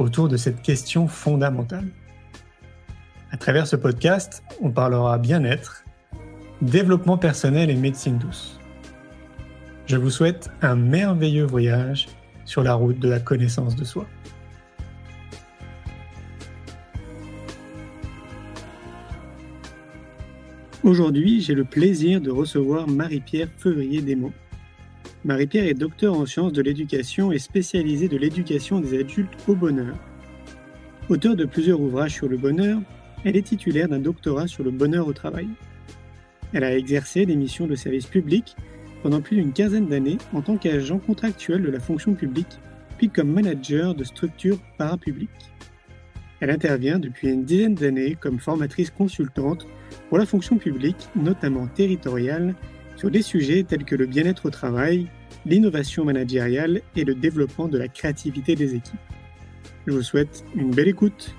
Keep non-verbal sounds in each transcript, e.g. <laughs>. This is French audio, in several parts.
autour de cette question fondamentale. À travers ce podcast, on parlera bien-être, développement personnel et médecine douce. Je vous souhaite un merveilleux voyage sur la route de la connaissance de soi. Aujourd'hui, j'ai le plaisir de recevoir Marie-Pierre Fevrier-Desmond. Marie-Pierre est docteur en sciences de l'éducation et spécialisée de l'éducation des adultes au bonheur. Auteur de plusieurs ouvrages sur le bonheur, elle est titulaire d'un doctorat sur le bonheur au travail. Elle a exercé des missions de service public pendant plus d'une quinzaine d'années en tant qu'agent contractuel de la fonction publique, puis comme manager de structures parapubliques. Elle intervient depuis une dizaine d'années comme formatrice consultante pour la fonction publique, notamment territoriale, sur des sujets tels que le bien-être au travail, l'innovation managériale et le développement de la créativité des équipes. Je vous souhaite une belle écoute.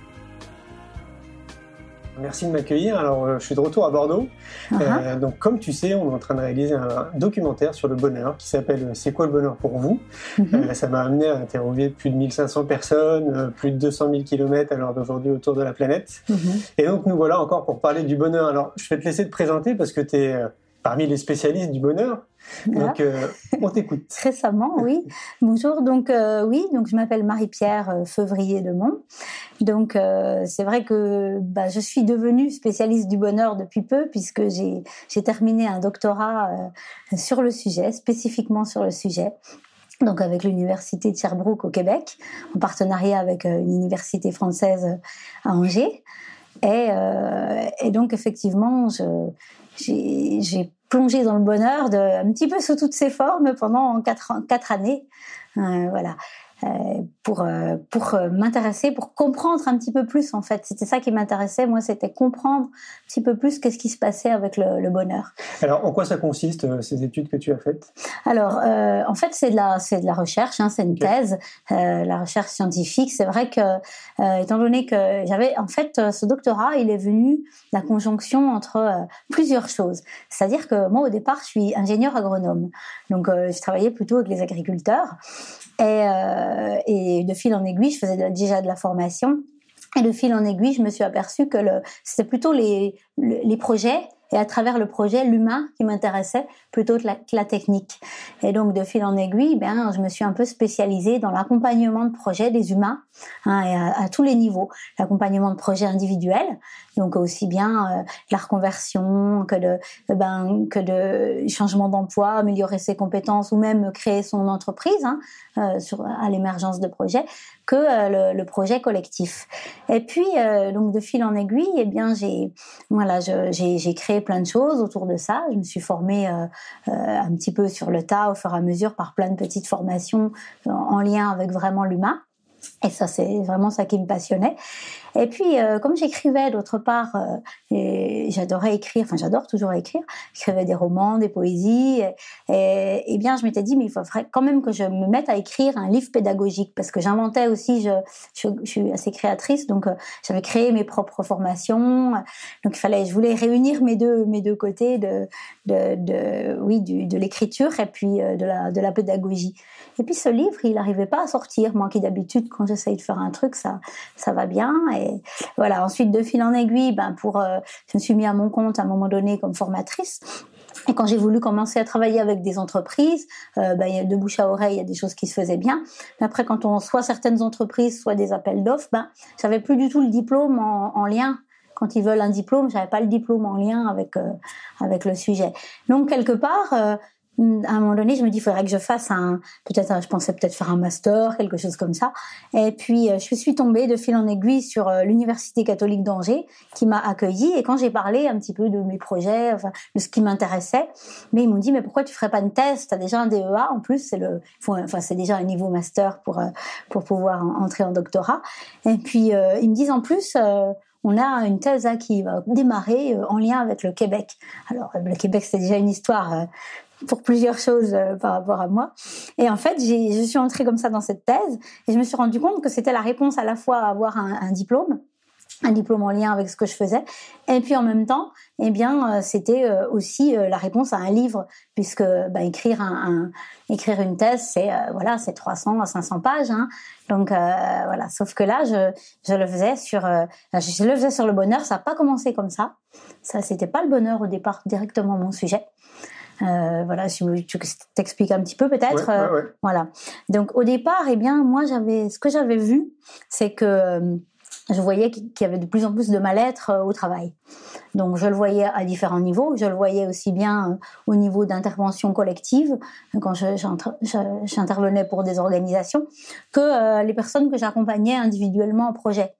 Merci de m'accueillir. Alors, euh, je suis de retour à Bordeaux. Uh-huh. Euh, donc, comme tu sais, on est en train de réaliser un documentaire sur le bonheur qui s'appelle C'est quoi le bonheur pour vous? Euh, Ça m'a amené à interviewer plus de 1500 personnes, plus de 200 000 km à l'heure d'aujourd'hui autour de la planète. Uh-huh. Et donc, nous voilà encore pour parler du bonheur. Alors, je vais te laisser te présenter parce que tu es parmi les spécialistes du bonheur. Donc, euh, on t'écoute. <laughs> Récemment, oui. Bonjour. Donc, euh, oui, donc je m'appelle Marie-Pierre euh, Fevrier de Mont. Donc, c'est vrai que bah, je suis devenue spécialiste du bonheur depuis peu, puisque j'ai terminé un doctorat sur le sujet, spécifiquement sur le sujet. Donc, avec l'université de Sherbrooke au Québec, en partenariat avec une université française à Angers. Et, et donc, effectivement, j'ai plongé dans le bonheur de, un petit peu sous toutes ses formes pendant quatre, quatre années. Euh, voilà. Euh, pour euh, pour euh, m'intéresser, pour comprendre un petit peu plus en fait. C'était ça qui m'intéressait. Moi, c'était comprendre un petit peu plus qu'est-ce qui se passait avec le, le, bonheur. Alors, en quoi ça consiste ces études que tu as faites? Alors, euh, en fait, c'est de la c'est de la recherche, hein, c'est une thèse, euh, la recherche scientifique. C'est vrai que étant donné que j'avais en fait ce doctorat, il est venu la conjonction entre plusieurs choses. C'est-à-dire que moi, au départ, je suis ingénieur agronome, donc je travaillais plutôt avec les agriculteurs. Et, et de fil en aiguille, je faisais déjà de la formation. Et de fil en aiguille, je me suis aperçue que c'était plutôt les, projets et à travers le projet, l'humain qui m'intéressait plutôt que la, technique. Et donc, de fil en aiguille, ben, je me suis un peu spécialisée dans l'accompagnement de projets des humains hein, et à, tous les niveaux. L'accompagnement de projets individuels, donc aussi bien euh, la reconversion que de, ben, que de changement d'emploi, améliorer ses compétences ou même créer son entreprise hein, euh, à l'émergence de projets, que euh, le, projet collectif. Et puis, euh, donc de fil en aiguille, eh bien, j'ai voilà, j'ai créé plein de choses autour de ça. Je me suis formée euh, euh, un petit peu sur le tas au fur et à mesure par plein de petites formations en lien avec vraiment l'humain. Et ça, c'est vraiment ça qui me passionnait. Et puis, euh, comme j'écrivais d'autre part, euh, j'adorais écrire, enfin j'adore toujours écrire, j'écrivais des romans, des poésies, et, et, bien je m'étais dit, mais il faudrait quand même que je me mette à écrire un livre pédagogique, parce que j'inventais aussi, je, je, suis assez créatrice, donc euh, j'avais créé mes propres formations, donc il fallait, je voulais réunir mes deux, mes deux côtés de, de, de oui, de l'écriture et puis de la, de la pédagogie. Et puis ce livre, il n'arrivait pas à sortir, moi qui d'habitude, j'essaye de faire un truc, ça, ça va bien, et voilà. Ensuite, de fil en aiguille, ben pour, euh, je me suis mis à mon compte à un moment donné comme formatrice. Et quand j'ai voulu commencer à travailler avec des entreprises, euh, ben, de bouche à oreille, il y a des choses qui se faisaient bien. Mais après, quand on soit certaines entreprises, soit des appels d'offres, ben, j'avais plus du tout le diplôme en, en lien quand ils veulent un diplôme, j'avais pas le diplôme en lien avec euh, avec le sujet. Donc quelque part, à un moment donné, je me dis, il faudrait que je fasse un, peut-être, je pensais peut-être faire un master, quelque chose comme ça. Et puis, euh, je suis tombée de fil en aiguille sur euh, l'Université catholique d'Angers, qui m'a accueillie. Et quand j'ai parlé un petit peu de mes projets, de ce qui m'intéressait, mais ils m'ont dit, mais pourquoi tu ferais pas une thèse? T'as déjà un DEA. En plus, c'est le, enfin, c'est déjà un niveau master pour, euh, pour pouvoir entrer en doctorat. Et puis, ils me disent, en plus, on a une thèse qui va démarrer en lien avec le Québec. Alors, le Québec, c'est déjà une histoire pour plusieurs choses euh, par rapport à moi. Et en fait, je suis entrée comme ça dans cette thèse et je me suis rendu compte que c'était la réponse à la fois à avoir un, diplôme, un diplôme en lien avec ce que je faisais, et puis en même temps, eh bien, euh, c'était euh, aussi la réponse à un livre, puisque bah, écrire un, écrire une thèse, c'est voilà, c'est 300 à 500 pages, hein. donc voilà. Sauf que là, je, je le faisais sur, je le faisais sur le bonheur. Ça n'a pas commencé comme ça. Ça, c'était pas le bonheur au départ directement mon sujet. Euh, voilà, si tu t'expliques un petit peu peut-être. Euh, voilà. Donc au départ, eh bien, moi j'avais, ce que j'avais vu, c'est que euh, je voyais qu'il y avait de plus en plus de mal-être au travail. Donc je le voyais à différents niveaux. Je le voyais aussi bien au niveau d'intervention collective, quand j'intervenais pour des organisations, que les personnes que j'accompagnais individuellement en projet.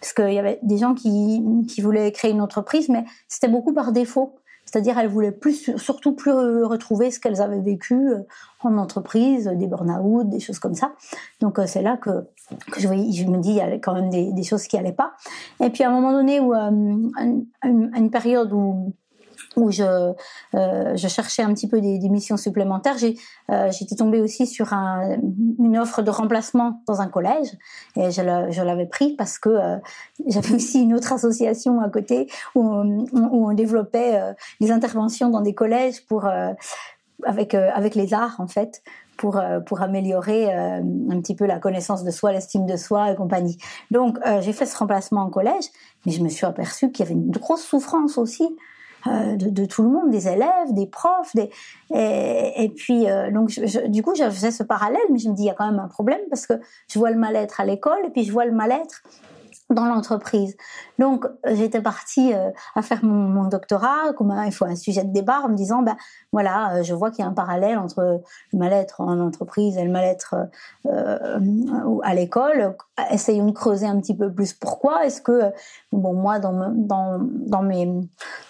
Parce qu'il y avait des gens qui, qui voulaient créer une entreprise, mais c'était beaucoup par défaut. C'est-à-dire, elles voulaient plus, surtout plus retrouver ce qu'elles avaient vécu euh, en entreprise, des burn-out, des choses comme ça. Donc, euh, c'est là que, je, me dis, il y a quand même des, choses qui allaient pas. Et puis, à un moment donné, où, euh, une, période où où je, euh, je cherchais un petit peu des, des missions supplémentaires, j'ai, euh, j'étais tombée aussi sur un, une offre de remplacement dans un collège et je, l'avais pris parce que euh, j'avais <laughs> aussi une autre association à côté où, où on développait euh, des interventions dans des collèges pour euh, avec avec les arts en fait pour pour améliorer un petit peu la connaissance de soi, l'estime de soi et compagnie. Donc j'ai fait ce remplacement en collège, mais je me suis aperçue qu'il y avait une grosse souffrance aussi euh, de, de, tout le monde, des élèves, des profs, des... Et, et puis euh, donc je, du coup je faisais ce parallèle, mais je me dis il y a quand même un problème parce que je vois le mal-être à l'école et puis je vois le mal-être dans l'entreprise. Donc j'étais partie euh, à faire mon, doctorat, comme il faut un sujet de débat, en me disant ben voilà, euh, je vois qu'il y a un parallèle entre le mal-être en entreprise et le mal-être euh, à l'école. Essayons de creuser un petit peu plus pourquoi. Est-ce que bon moi dans, mes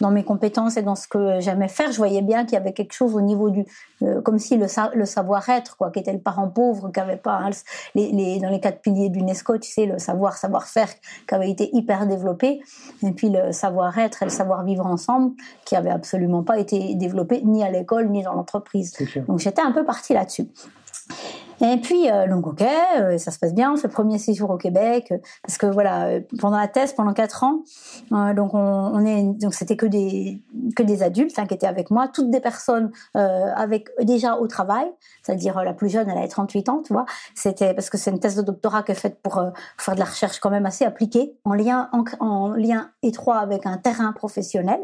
dans mes compétences et dans ce que j'aimais faire, je voyais bien qu'il y avait quelque chose au niveau du comme si le, savoir-être quoi, qui était le parent pauvre, qui avait pas hein, les dans les quatre piliers d'UNESCO, tu sais le savoir savoir-faire qui avait été hyper développé, et puis le savoir-être et le savoir-vivre ensemble qui avait absolument pas été développé ni à l'école ni dans l'entreprise. Donc j'étais un peu partie là-dessus. Et puis, euh, donc ok, euh, ça se passe bien. On fait le premier séjour au Québec euh, parce que voilà, euh, pendant la thèse, pendant quatre ans, euh, donc on, on, est, donc c'était que des que des adultes hein, qui étaient avec moi, toutes des personnes avec déjà au travail, c'est-à-dire la plus jeune, elle avait 38 ans, tu vois. C'était parce que c'est une thèse de doctorat qui est faite pour, pour, faire de la recherche quand même assez appliquée, en lien en, en lien étroit avec un terrain professionnel.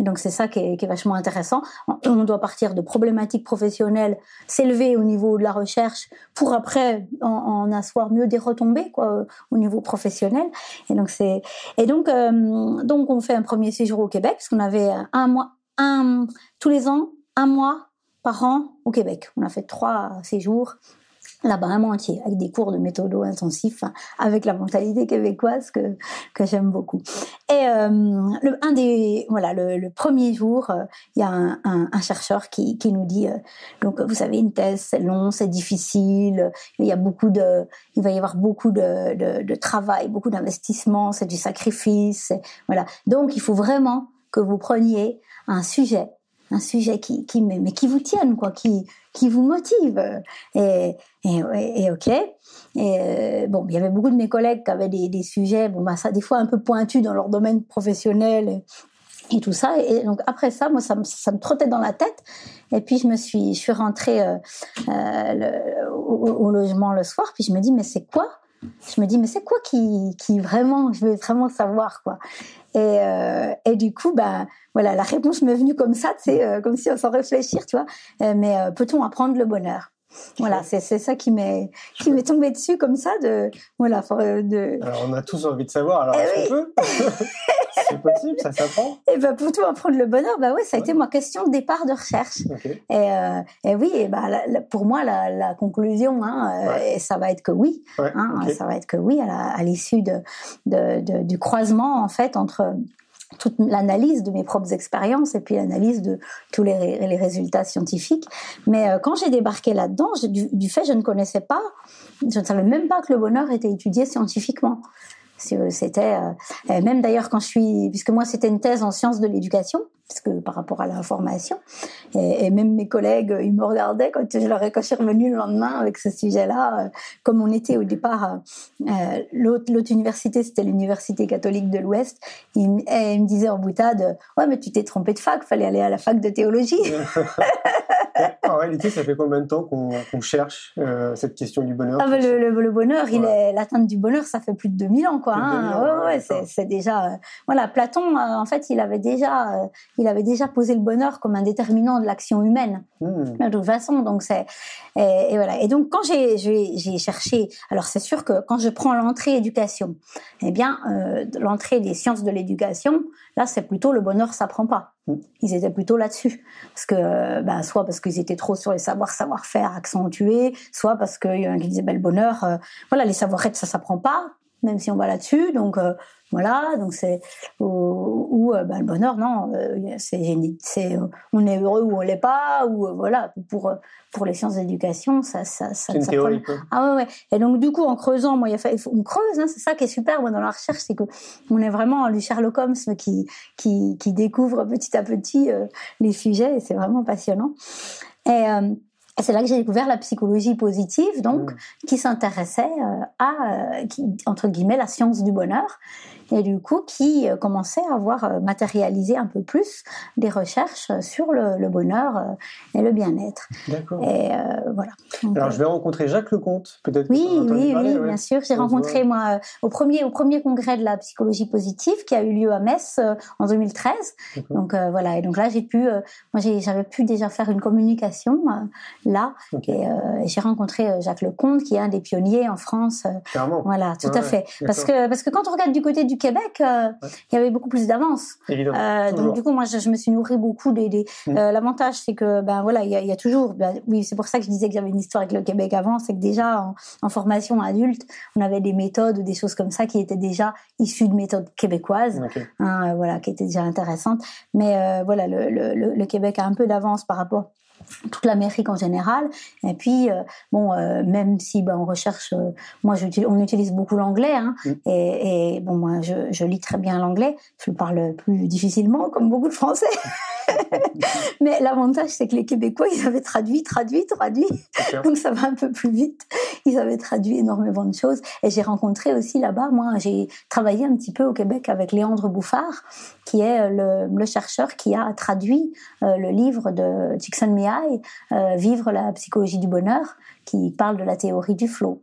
Et donc c'est ça qui est, vachement intéressant. On doit partir de problématiques professionnelles, s'élever au niveau de la recherche pour après en, en, asseoir mieux des retombées quoi au niveau professionnel et donc c'est et donc euh, donc on fait un premier séjour au Québec parce qu'on avait un mois un tous les ans un mois par an au Québec on a fait trois séjours là-bas un entier avec des cours de méthodo intensifs hein, avec la mentalité québécoise que que j'aime beaucoup. Et euh, le un des voilà le, le premier jour euh, il y a un, un, un, chercheur qui qui nous dit euh, donc vous savez une thèse c'est long c'est difficile il y a beaucoup de il va y avoir beaucoup de de, de travail beaucoup d'investissement c'est du sacrifice voilà. Donc il faut vraiment que vous preniez un sujet un sujet qui, qui mais, qui vous tienne quoi, qui qui vous motive. Et et, et, ok. Et euh, bon, il y avait beaucoup de mes collègues qui avaient des, des sujets, bon bah ça des fois un peu pointus dans leur domaine professionnel et, tout ça. Et donc après ça, moi ça me, ça me trottait dans la tête. Et puis je me suis je suis rentrée euh, euh, au, au logement le soir. Puis je me dis mais c'est quoi je me dis mais c'est quoi qui qui vraiment je veux vraiment savoir quoi. Et euh, et du coup bah voilà la réponse m'est venue comme ça c'est euh, comme si sans réfléchir tu euh, mais peut-on apprendre le bonheur? Voilà, c'est ça qui m'est qui m'est tombé dessus comme ça de voilà euh, de. Alors on a tous envie de savoir. Alors eh oui. <laughs> c'est possible, ça s'apprend. Et ben pour tout apprendre le bonheur, bah oui, ça a été ma question de départ de recherche. Et, euh, et oui, et la- la- pour moi, la, la conclusion, hein, euh, Ouais. ça va être que oui. Ouais, Hein. Ça va être que oui à l'issue de, de, de- du croisement en fait entre toute l'analyse de mes propres expériences et puis l'analyse de tous les, ré- les résultats scientifiques. Mais euh, quand j'ai débarqué là-dedans, du, du fait je ne connaissais pas, je ne savais même pas que le bonheur était étudié scientifiquement. C'était euh, même d'ailleurs quand je suis, puisque moi c'était une thèse en sciences de l'éducation, parce que par rapport à l'information, et, et même mes collègues, ils me regardaient quand je leur ai quand je suis revenue le lendemain avec ce sujet-là, euh, comme on était au départ, euh, l'autre l'autre université c'était l'université catholique de l'Ouest, ils, ils me disaient en boutade, ouais mais tu t'es trompé de fac, fallait aller à la fac de théologie. <laughs> <laughs> réalité, ça fait combien de temps qu'on cherche euh, cette question du bonheur? Ah, bah, le, le- le bonheur, Ouais. l'atteinte du bonheur, ça fait plus de 2000 ans, quoi. Hein. 2000 ans, Ouais, ouais, ouais, d'accord. c'est déjà. euh, voilà, Platon, euh, en fait, il avait déjà, il avait déjà posé le bonheur comme un déterminant de l'action humaine. Hmm. De toute façon, donc c'est et, et voilà. Et donc quand j'ai cherché, alors c'est sûr que quand je prends l'entrée éducation, eh bien l'entrée des sciences de l'éducation, là c'est plutôt le bonheur s'apprend pas. Ils étaient plutôt là-dessus, parce que ben, soit parce qu'ils étaient trop sur les savoirs savoir-faire accentués, soit parce qu'il y a qui disaient ben, le bonheur, euh, voilà les savoir-être ça s'apprend pas, même si on va là-dessus. Donc euh, voilà, donc c'est ou, ben, le bonheur non, euh, c'est euh, on est heureux ou on l'est pas ou voilà pour pour les sciences d'éducation ça ça ça, C'est une ça théorie. prend- ah ouais ouais. Et donc du coup en creusant moi il fallu- on creuse hein, c'est ça qui est super moi dans la recherche c'est que on est vraiment du Sherlock Holmes qui qui qui découvre petit à petit euh, les sujets et c'est vraiment passionnant. Et euh, et c'est là que j'ai découvert la psychologie positive, donc Mm. qui s'intéressait euh, à, euh, qui, entre guillemets, la science du bonheur, et du coup qui euh, commençait à avoir euh, matérialisé un peu plus des recherches euh, sur le, le bonheur et le bien-être. D'accord. Et euh, voilà. Donc, Alors, je vais rencontrer Jacques Lecomte, peut-être. oui, oui, parler, oui, ouais. bien sûr. J'ai rencontré moi au premier au premier congrès de la psychologie positive qui a eu lieu à Metz euh, en 2013. D'accord. Donc euh, voilà, et donc là j'ai pu, moi j'avais pu déjà faire une communication là, et, et j'ai rencontré Jacques Lecomte qui est un des pionniers en France. Clairement. voilà, tout Ouais, à fait. Parce que parce que quand on regarde du côté du Québec, euh, Ouais. il y avait beaucoup plus d'avance. Euh, donc du coup, moi, je, je me suis nourrie beaucoup des. des Mm. euh, L'avantage, c'est que ben voilà, il y a, il y a toujours. Ben, oui, c'est pour ça que je disais que j'avais une histoire avec le Québec avant, c'est que déjà en, en formation adulte, on avait des méthodes ou des choses comme ça qui étaient déjà issues de méthodes québécoises, hein, euh, voilà, qui étaient déjà intéressantes. Mais voilà, le, le, le, le Québec a un peu d'avance par rapport toute l'Amérique en général. Et puis, euh, bon, euh, même si ben, on recherche, euh, moi, on utilise beaucoup l'anglais, hein, Mm. et, et bon, moi, je, je lis très bien l'anglais. Je le parle plus difficilement, comme beaucoup de Français. <laughs> Mais l'avantage, c'est que les Québécois, ils avaient traduit, traduit, traduit. Donc ça va un peu plus vite. Ils avaient traduit énormément de choses. Et j'ai rencontré aussi là-bas, moi, j'ai travaillé un petit peu au Québec avec Léandre Bouffard, qui est euh, le, chercheur qui a traduit euh, le livre de Csikszentmihalyi, euh, Vivre la psychologie du bonheur, qui parle de la théorie du flow.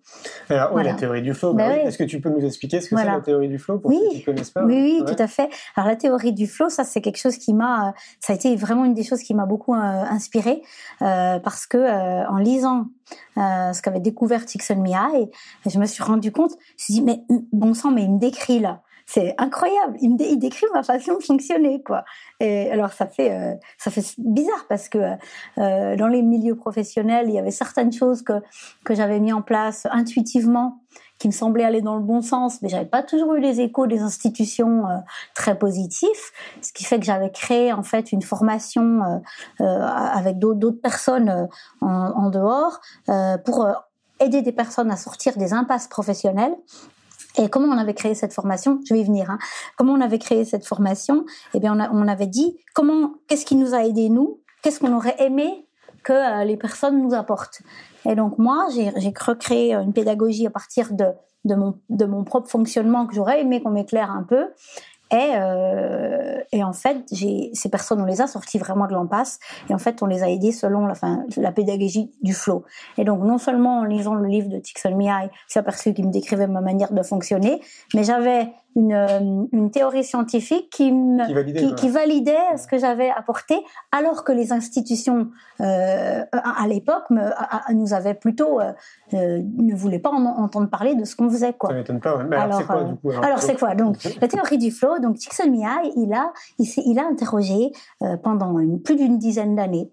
Alors, oui, Voilà. la théorie du flow. Ben bah oui. oui. Est-ce que tu peux nous expliquer ce que Voilà. c'est la théorie du flow pour Oui. ceux qui ne connaissent pas Oui, oui, Ouais. tout à fait. Alors la théorie du flow, ça c'est quelque chose qui m'a, euh, ça a été vraiment une des choses qui m'a beaucoup euh, inspirée euh, parce que euh, en lisant ce qu'avait découvert Csikszentmihalyi, je me suis rendu compte, je me suis dit mais bon sang, mais il me décrit là. C'est incroyable. Il me dé- il décrit ma façon de fonctionner, quoi. Et alors ça fait euh, ça fait bizarre parce que euh, dans les milieux professionnels, il y avait certaines choses que que j'avais mis en place intuitivement qui me semblaient aller dans le bon sens, mais j'avais pas toujours eu les échos des institutions euh, très positifs, ce qui fait que j'avais créé en fait une formation euh, euh, avec d'autres personnes euh, en, en dehors euh, pour euh, aider des personnes à sortir des impasses professionnelles. Et comment on avait créé cette formation? Je vais y venir. Hein. Comment on avait créé cette formation? Eh bien, on, avait dit comment, qu'est-ce qui nous a aidé nous? Qu'est-ce qu'on aurait aimé que euh, les personnes nous apportent? Et donc moi, j'ai recréé une pédagogie à partir de mon propre fonctionnement que j'aurais aimé qu'on m'éclaire un peu. Et, euh, et en fait, ces personnes, on les a sorties vraiment de l'impasse. Et en fait, on les a aidées selon la, la pédagogie du flow. Et donc, non seulement en lisant le livre de Csikszentmihalyi, j'ai aperçu qu'il me décrivait ma manière de fonctionner, mais j'avais une, euh, une théorie scientifique qui, me, Qui validait, qui, quoi. qui validait ce que j'avais apporté, alors que les institutions euh, à, à l'époque nous avaient plutôt euh, ne voulaient pas en entendre parler de ce qu'on faisait quoi. Ça m'étonne pas. Mais alors, c'est quoi, du coup alors, c'est quoi? Donc <laughs> la théorie du flow Donc Csikszentmihalyi, il a il, a interrogé pendant une- plus d'une dizaine d'années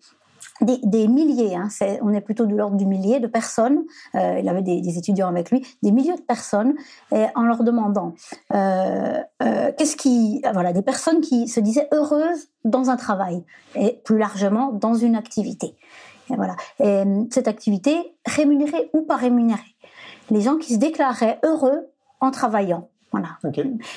des, des milliers, hein, on est plutôt de l'ordre du millier de personnes. euh, il avait des, des étudiants avec lui, des milliers de personnes, et en leur demandant euh, euh, qu'est-ce qui, ah, voilà, des personnes qui se disaient heureuses dans un travail et plus largement dans une activité. Et voilà. Et, euh, cette activité rémunérée ou pas rémunérée. Les gens qui se déclaraient heureux en travaillant. Voilà.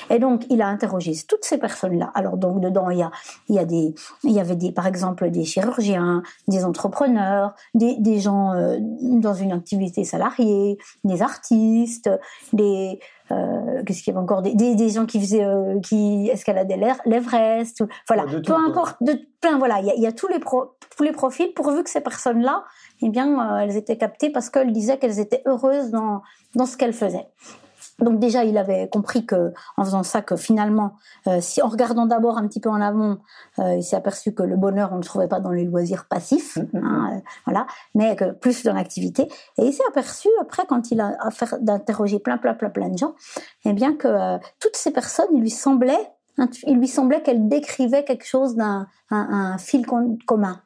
Et donc, il a interrogé toutes ces personnes-là. Alors, donc, dedans, il y a, il y a des, il y avait des, par exemple, des chirurgiens, des entrepreneurs, des, des gens euh, dans une activité salariée, des artistes, des, euh, qu'est-ce qu'il y avait encore, des, des, des gens qui faisaient, euh, qui escaladaient l'Ever- l'Everest, voilà, Ouais, peu importe, de plein, voilà, il y a, il y a tous les pro, tous les profils, pourvu que ces personnes-là, eh bien, elles étaient captées parce qu'elles disaient qu'elles étaient heureuses dans, dans ce qu'elles faisaient. Donc déjà, il avait compris que, en faisant ça, que finalement, euh, si en regardant d'abord un petit peu en amont, euh, il s'est aperçu que le bonheur, on ne le trouvait pas dans les loisirs passifs, hein, euh, voilà, mais que plus dans l'activité. Et il s'est aperçu après, quand il a affaire d'interroger plein, plein, plein, plein de gens, eh bien que euh, toutes ces personnes, il lui semblait, il lui semblait qu'elles décrivaient quelque chose d'un un, un fil com- commun.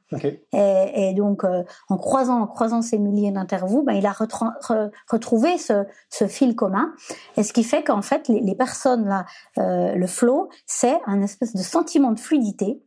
Et, et donc, euh, en croisant, en croisant ces milliers d'interviews, ben, il a re- retrouvé ce, ce fil commun. Et ce qui fait qu'en fait, les, les personnes là, euh, le flow, c'est un espèce de sentiment de fluidité.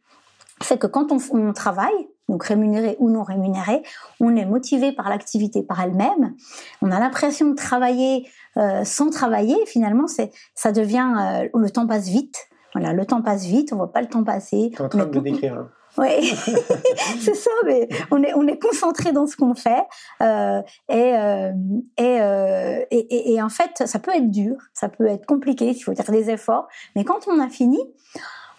Fait que quand on, on travaille, donc rémunéré ou non rémunéré, on est motivé par l'activité par elle-même. On a l'impression de travailler euh, sans travailler. Finalement, c'est ça devient euh, le temps passe vite. Voilà, le temps passe vite, on voit pas le temps passer. T'es en On train est de le décrire. <laughs> là. oui, <laughs> c'est ça, mais on est, on est concentré dans ce qu'on fait. Euh, et, euh, et, euh, et, et- et en fait, ça peut être dur, ça peut être compliqué, il faut faire des efforts. Mais quand on a fini,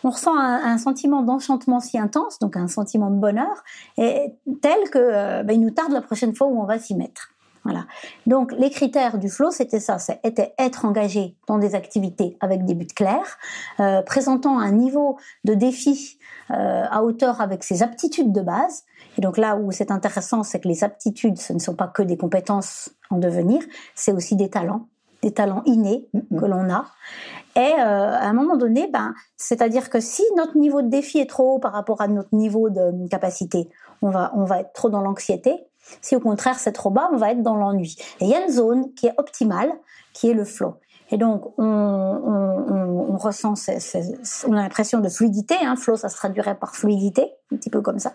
on ressent un, un sentiment d'enchantement si intense, donc un sentiment de bonheur, et tel que ben, il nous tarde la prochaine fois où on va s'y mettre. Voilà. Donc les critères du flow, c'était ça, c'était être engagé dans des activités avec des buts clairs, euh, présentant un niveau de défi euh, à hauteur avec ses aptitudes de base. Et donc là où c'est intéressant, c'est que les aptitudes, ce ne sont pas que des compétences en devenir, c'est aussi des talents, des talents innés que l'on a. Et euh, à un moment donné, ben, c'est-à-dire que si notre niveau de défi est trop haut par rapport à notre niveau de capacité, on va, on va être trop dans l'anxiété. Si au contraire c'est trop bas, on va être dans l'ennui. Et il y a une zone qui est optimale, qui est le flow. Et donc, on, on, on, on ressent, ces- ces- on a l'impression de fluidité. Hein, flow, ça se traduirait par fluidité, un petit peu comme ça.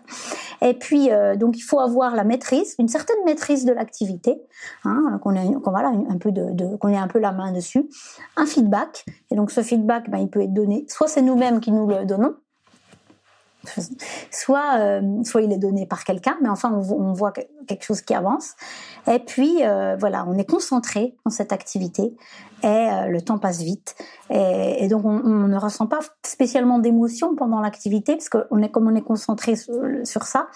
Et puis, euh, donc, il faut avoir la maîtrise, une certaine maîtrise de l'activité, hein, qu'on ait, qu'on voilà, un peu de, de- qu'on ait un peu la main dessus. Un feedback. Et donc, ce feedback, ben, il peut être donné. Soit c'est nous-mêmes qui nous le donnons, <laughs> soit euh, soit il est donné par quelqu'un, mais enfin on, vo- on voit que- quelque chose qui avance. Et puis euh, voilà, on est concentré dans cette activité et euh, le temps passe vite. Et, et donc on, on ne ressent pas spécialement d'émotion pendant l'activité parce qu'on est comme on est concentré sur, sur ça.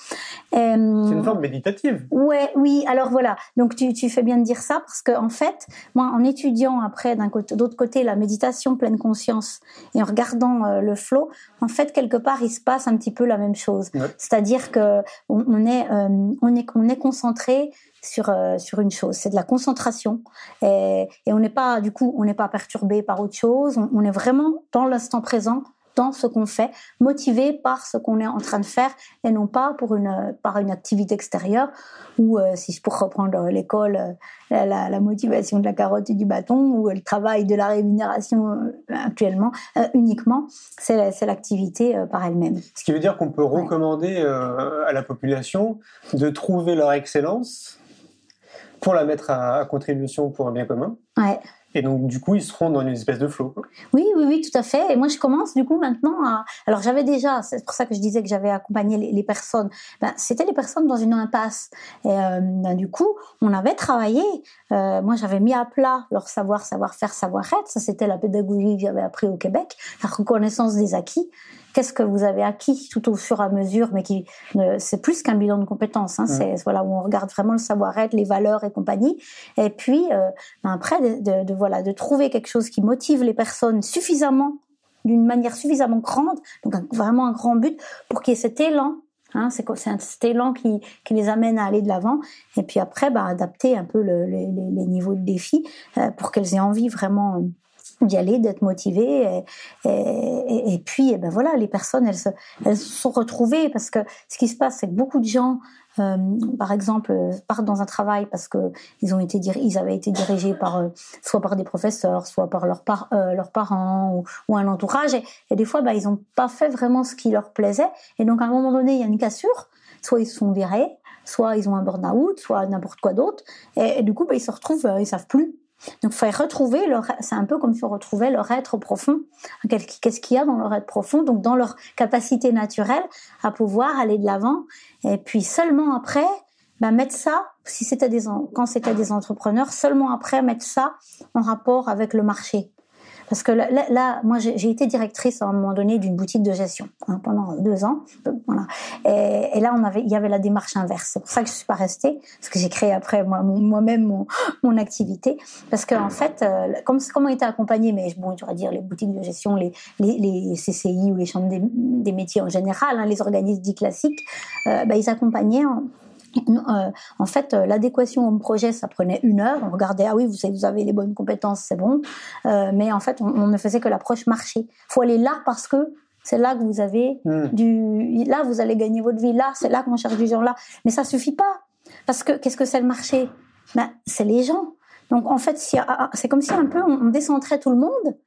C'est une forme méditative. Ouais, oui. Alors voilà. Donc tu, tu fais bien de dire ça parce que en fait, moi, en étudiant après d'un côté, d'autre côté, la méditation pleine conscience et en regardant euh, le flow, en fait, quelque part, il se passe un petit peu la même chose. Ouais. C'est-à-dire que on, on est, euh, on est, on est concentré sur euh, sur une chose. C'est de la concentration et, et on n'est pas, du coup, on n'est pas perturbé par autre chose. On, on est vraiment dans l'instant présent dans ce qu'on fait, motivé par ce qu'on est en train de faire et non pas pour une, par une activité extérieure ou euh, si je pour reprendre l'école, euh, la, la, la motivation de la carotte et du bâton ou le travail de la rémunération actuellement, uniquement, c'est c'est l'activité par elle-même. Ce qui veut dire qu'on peut recommander à la population de trouver leur excellence pour la mettre à, à contribution pour un bien commun. Ouais. Et donc, du coup, ils seront dans une espèce de flow. quoi. Oui, oui, oui, tout à fait. Et moi, je commence du coup maintenant à. Alors, j'avais déjà, c'est pour ça que je disais que j'avais accompagné les, les personnes. Ben, c'était les personnes dans une impasse. Et euh, ben, du coup, on avait travaillé. Euh, moi, j'avais mis à plat leur savoir, savoir-faire, savoir-être. Ça, c'était la pédagogie que j'avais appris au Québec, la reconnaissance des acquis. Qu'est-ce que vous avez acquis tout au fur et à mesure, mais qui c'est plus qu'un bilan de compétences. Hein, C'est voilà où on regarde vraiment le savoir-être, les valeurs et compagnie. Et puis euh, ben après de, de, voilà de trouver quelque chose qui motive les personnes suffisamment d'une manière suffisamment grande, donc vraiment un grand but pour qu'il y ait cet élan Hein, c'est cet élan qui, qui, les amène à aller de l'avant. Et puis après, bah, adapter un peu le, les, les, niveaux de défi euh, pour qu'elles aient envie vraiment d'y aller, d'être motivées. Et, et, et, puis, eh ben voilà, les personnes, elles se, elles se sont retrouvées parce que ce qui se passe, c'est que beaucoup de gens euh, par exemple, euh, partent dans un travail parce que ils ont été ils avaient été dirigés par euh, soit par des professeurs, soit par leurs par, leurs parents ou, un entourage, et, des fois, bah, ils n'ont pas fait vraiment ce qui leur plaisait, et donc à un moment donné, il y a une cassure, soit ils se sont virés, soit ils ont un burn-out, soit n'importe quoi d'autre, et, du coup, bah, ils se retrouvent, ils savent plus donc, faut retrouver leur, c'est un peu comme si on retrouvait leur être profond. Qu'est-ce qu'il y a dans leur être profond? Donc, dans leur capacité naturelle à pouvoir aller de l'avant. Et puis, seulement après, ben, mettre ça, si c'était des, quand c'était des entrepreneurs, seulement après mettre ça en rapport avec le marché. Parce que là, moi, j'ai été directrice à un moment donné d'une boutique de gestion hein, pendant deux ans. Voilà. Et, là, il y avait la démarche inverse. C'est pour ça que je suis pas restée, parce que j'ai créé après moi-même mon, activité. Parce qu'en en fait, euh, comme comment était accompagné, mais bon, je dire les boutiques de gestion, les, CCI ou les chambres des, métiers en général, hein, les organismes dits classiques, euh, bah, ils accompagnaient en, euh, en fait, euh, l'adéquation au projet, ça prenait une heure. On regardait, ah oui, vous, vous avez les bonnes compétences, c'est bon. Euh, mais en fait, on, ne faisait que l'approche marché. faut aller là parce que c'est là que vous avez hmm. du... Là, vous allez gagner votre vie. Là, c'est là qu'on cherche du genre là. Mais ça suffit pas. Parce que qu'est-ce que c'est le marché? Ben, C'est les gens. Donc, en fait, c'est comme si un peu on, décentrait tout le monde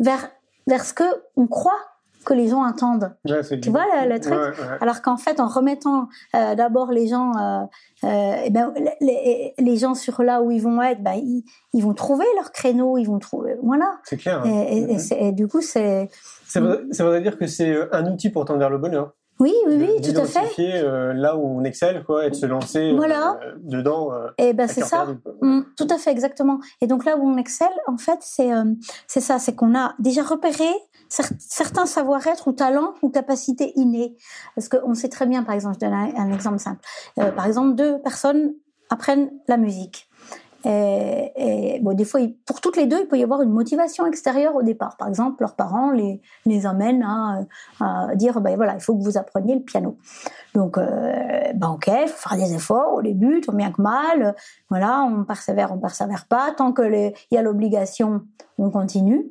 vers, vers ce que on croit que les gens attendent. tu vois le, truc? Alors qu'en fait, en remettant euh, d'abord les gens, euh, euh, eh ben, les, les, gens sur là où ils vont être, ben, ils, ils, vont trouver leur créneau, ils vont trouver, voilà. C'est clair. Hein. Et, et, du coup, c'est. Ça veut, dire que c'est un outil pour tendre vers le bonheur. Oui, oui, oui, tout à fait. Euh, là où on excelle, quoi, et de se lancer voilà. euh, dedans. Euh, et eh ben c'est ça, mm, tout à fait, exactement. Et donc là où on excelle, en fait, c'est c'est ça, c'est qu'on a déjà repéré certains savoir-être ou talents ou capacités innées. Parce qu'on sait très bien, par exemple, je donne un, exemple simple. Euh, par exemple, deux personnes apprennent la musique. Et, bon, des fois, pour toutes les deux, il peut y avoir une motivation extérieure au départ. Par exemple, leurs parents les, les amènent à, à dire, ben voilà, il faut que vous appreniez le piano. Donc, euh, ben ok, il faut faire des efforts au début, tant bien que mal. Voilà, on persévère, on persévère pas. Tant que il y a l'obligation, on continue.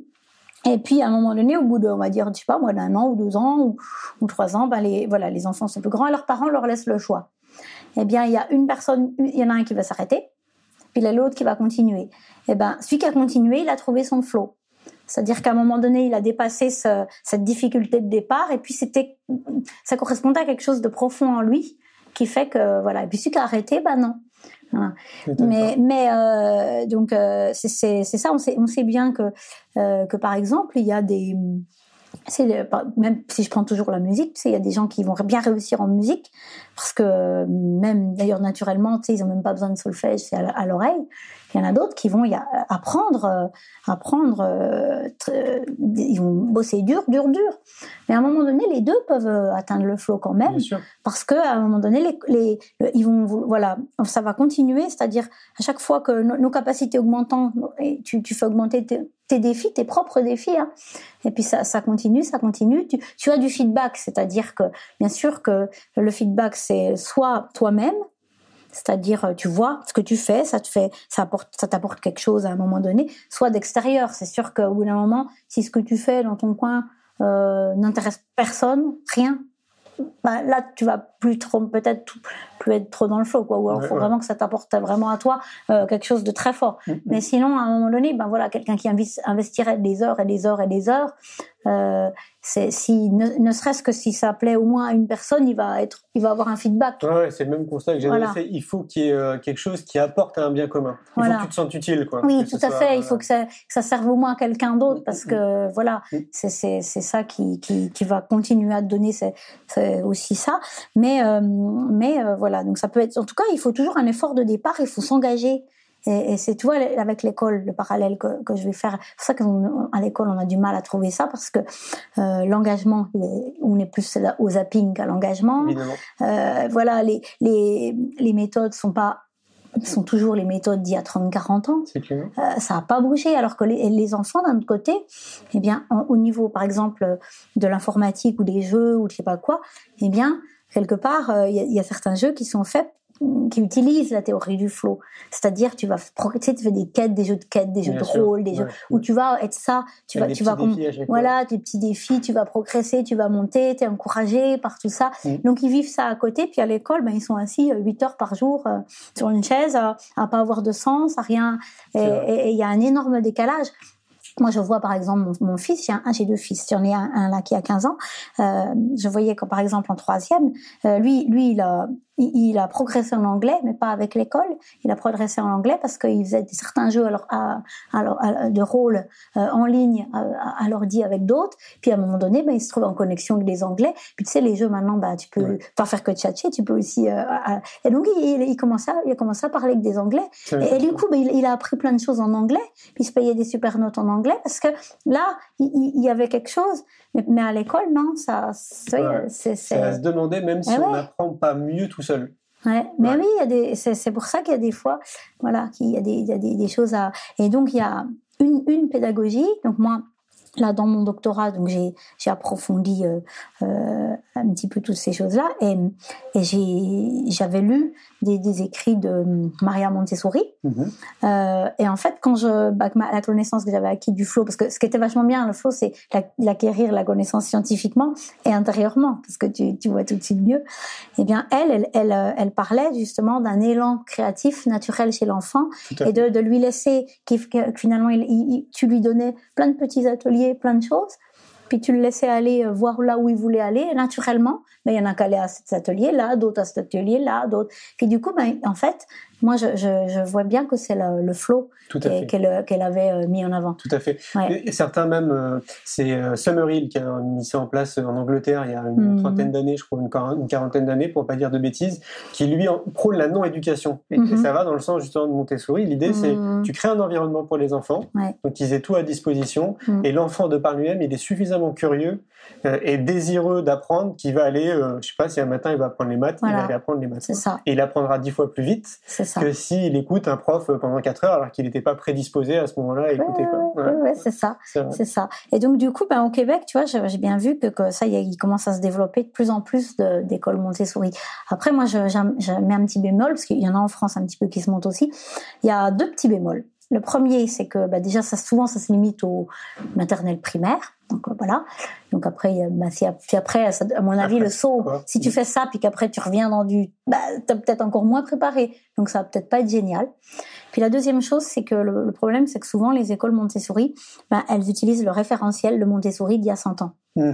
Et puis à un moment donné, au bout de, on va dire, je sais pas, moi, d'un an ou deux ans ou, ou trois ans, ben les, voilà, les enfants sont plus grands et leurs parents leur laissent le choix. Eh bien, il y a une personne, il y en a un qui va s'arrêter, puis il y a l'autre qui va continuer. Eh ben, celui qui a continué, il a trouvé son flow. C'est-à-dire qu'à un moment donné, il a dépassé ce, cette difficulté de départ, et puis c'était, ça correspondait à quelque chose de profond en lui, qui fait que voilà. Et puis celui qui a arrêté, ben non. Mais, mais euh, donc euh, c'est ça. On sait, on sait bien que euh, que par exemple, il y a des c'est même si je prends toujours la musique, il y a des gens qui vont bien réussir en musique parce que même d'ailleurs naturellement, tu sais, ils ont même pas besoin de solfège, c'est à l'oreille. Il y en a d'autres qui vont y apprendre, euh, apprendre, euh, ils vont bosser dur, dur, dur. Mais à un moment donné, les deux peuvent euh, atteindre le flow quand même, parce que à un moment donné, les, les, ils vont, voilà, ça va continuer, c'est-à-dire à chaque fois que nos, capacités augmentant, tu, tu fais augmenter tes, défis, tes propres défis, hein. et puis ça, ça continue, ça continue. Tu, tu as du feedback, c'est-à-dire que bien sûr que le feedback c'est soit toi-même c'est-à-dire euh, tu vois ce que tu fais, ça te fait, ça apporte, ça t'apporte quelque chose à un moment donné, soit d'extérieur. C'est sûr qu'au bout d'un moment, si ce que tu fais dans ton coin euh, n'intéresse personne, rien, bah, là tu vas plus trop peut-être plus être trop dans le flow quoi. Ou alors faut vraiment que ça t'apporte vraiment à toi euh, quelque chose de très fort. Mm, mm. mais sinon à un moment donné ben voilà quelqu'un qui investirait des heures et des heures et des heures euh, si ne, serait-ce que si ça plaît au moins à une personne, il va être, il va avoir un feedback. Ouais, c'est le même constat que j'ai fait. Il faut qu'il y ait euh, quelque chose qui apporte à un bien commun. Il faut que tu te sentes utile, quoi. Oui, tout à fait. Il faut que ça, que ça serve au moins à quelqu'un d'autre, parce que voilà, c'est ça qui, qui qui va continuer à te donner, c'est aussi ça. Mais euh, mais euh, voilà, donc ça peut être. En tout cas, il faut toujours un effort de départ. Il faut s'engager Et, et c'est, tu vois, avec l'école, le parallèle que, que je vais faire. C'est pour ça qu'à l'école, on a du mal à trouver ça parce que euh, l'engagement, on est plus au zapping qu'à l'engagement. Euh, voilà, les, les, les méthodes sont pas sont toujours les méthodes d'il y a 30-40 ans. Clair. Euh, ça n'a pas bougé. Alors que les, les enfants, d'un autre côté, eh bien, en- au niveau, par exemple, de l'informatique ou des jeux ou je sais pas quoi, eh bien, quelque part, euh, il y, y a certains jeux qui sont faits qui utilisent la théorie du flow. C'est-à-dire, tu vas, pro- tu sais, tu fais des quêtes, des jeux de quêtes, des jeux Bien de sûr. rôle, des Ouais. jeux où tu vas être ça, tu vas, tu vas, voilà, des petits défis, tu vas progresser, tu vas monter, tu es encouragé par tout ça. Mm. Donc ils vivent ça à côté, puis à l'école, ben, ils sont assis 8 heures par jour euh, sur une chaise, à, à pas avoir de sens, à rien. Et il y a un énorme décalage. Moi, je vois par exemple mon, mon fils, j'ai un, un- j'ai deux fils, j'en ai un, un là qui a 15 ans. Euh, je voyais quand par exemple en troisième, euh, lui, lui, il a, il, a progressé en anglais, mais pas avec l'école. Il a progressé en anglais parce qu'il faisait certains jeux alors, à, alors, à- de rôle euh, en ligne à, à, l'ordi avec d'autres. Puis à un moment donné, ben, il se trouve en connexion avec des Anglais. Puis tu sais, les jeux maintenant, bah, tu peux Ouais. pas faire que tchatcher, tu peux aussi. euh, et donc il, il, commençait à, il a commencé à parler avec des Anglais. Et, et du coup, ben, il, il a appris plein de choses en anglais, puis il se payait des super notes en anglais, parce que là, il, y avait quelque chose, mais, mais à l'école, non, ça, c'est, Ouais. c'est, C'est à se demander, même si Eh on ouais. n'apprend pas mieux tout seul. ouais. Mais Ouais. oui, il y a des, c'est, pour ça qu'il y a des fois, voilà, qu'il y a des, il y a des, des choses à, et donc il y a une, une pédagogie, donc moi, là dans mon doctorat, donc j'ai j'ai approfondi euh, euh, un petit peu toutes ces choses-là. Et, et j'ai j'avais lu des, des écrits de Maria Montessori. Euh, et en fait, quand je, bah, ma- la connaissance que j'avais acquis du flow, parce que ce qui était vachement bien, le flow, c'est la- l'acquérir la connaissance scientifiquement et intérieurement, parce que tu, tu vois tout de suite mieux. Eh bien, elle, elle, elle, elle parlait justement d'un élan créatif naturel chez l'enfant et de, de lui laisser, que finalement, il, il- il- tu lui donnais plein de petits ateliers, plein de choses, puis tu le laissais aller euh, voir là où il voulait aller, naturellement, mais il y en a qui allaient à cet atelier-là, d'autres à cet atelier-là, d'autres. Puis du coup, ben, en fait, moi, je, je, je vois bien que c'est le, le flow qu'elle avait euh, mis en avant. Tout à fait. Ouais. Et certains même, euh, c'est euh, Summerhill qui a mis ça en place en Angleterre il y a une Mhm. trentaine d'années, je crois, une, quar- une quarantaine d'années, pour pas dire de bêtises, qui lui prône la non-éducation. Et, Mhm. et ça va dans le sens justement de Montessori. L'idée, c'est Mhm. tu crées un environnement pour les enfants, Ouais. donc ils aient tout à disposition, Mhm. et l'enfant de par lui-même, il est suffisamment curieux euh, et désireux d'apprendre qu'il va aller, euh, je sais pas, si un matin il va apprendre les maths, il va aller apprendre les maths. C'est ça, Et il apprendra dix fois plus vite ça. que s'il écoute un prof pendant quatre heures alors qu'il n'était pas prédisposé à ce moment-là à écouter. Ouais, quoi. ouais, ouais, c'est ça. c'est ça. Et donc, du coup, ben, au Québec, tu vois, j'ai bien vu que, que ça, il commence à se développer de plus en plus d'écoles Montessori. Après, moi, je, je mets un petit bémol, parce qu'il y en a en France un petit peu qui se montent aussi. Il y a deux petits bémols. Le premier, c'est que bah, déjà, ça, souvent, ça se limite au maternel primaire. Donc euh, voilà. Donc après, bah, si, après, à mon avis, Après, le saut, quoi? si tu fais ça, puis qu'après tu reviens dans du, bah, t'as peut-être encore moins préparé. Donc ça va peut-être pas être génial. Puis la deuxième chose, c'est que le, le problème, c'est que souvent les écoles Montessori, ben, elles utilisent le référentiel de Montessori d'il y a 100 ans. Mm.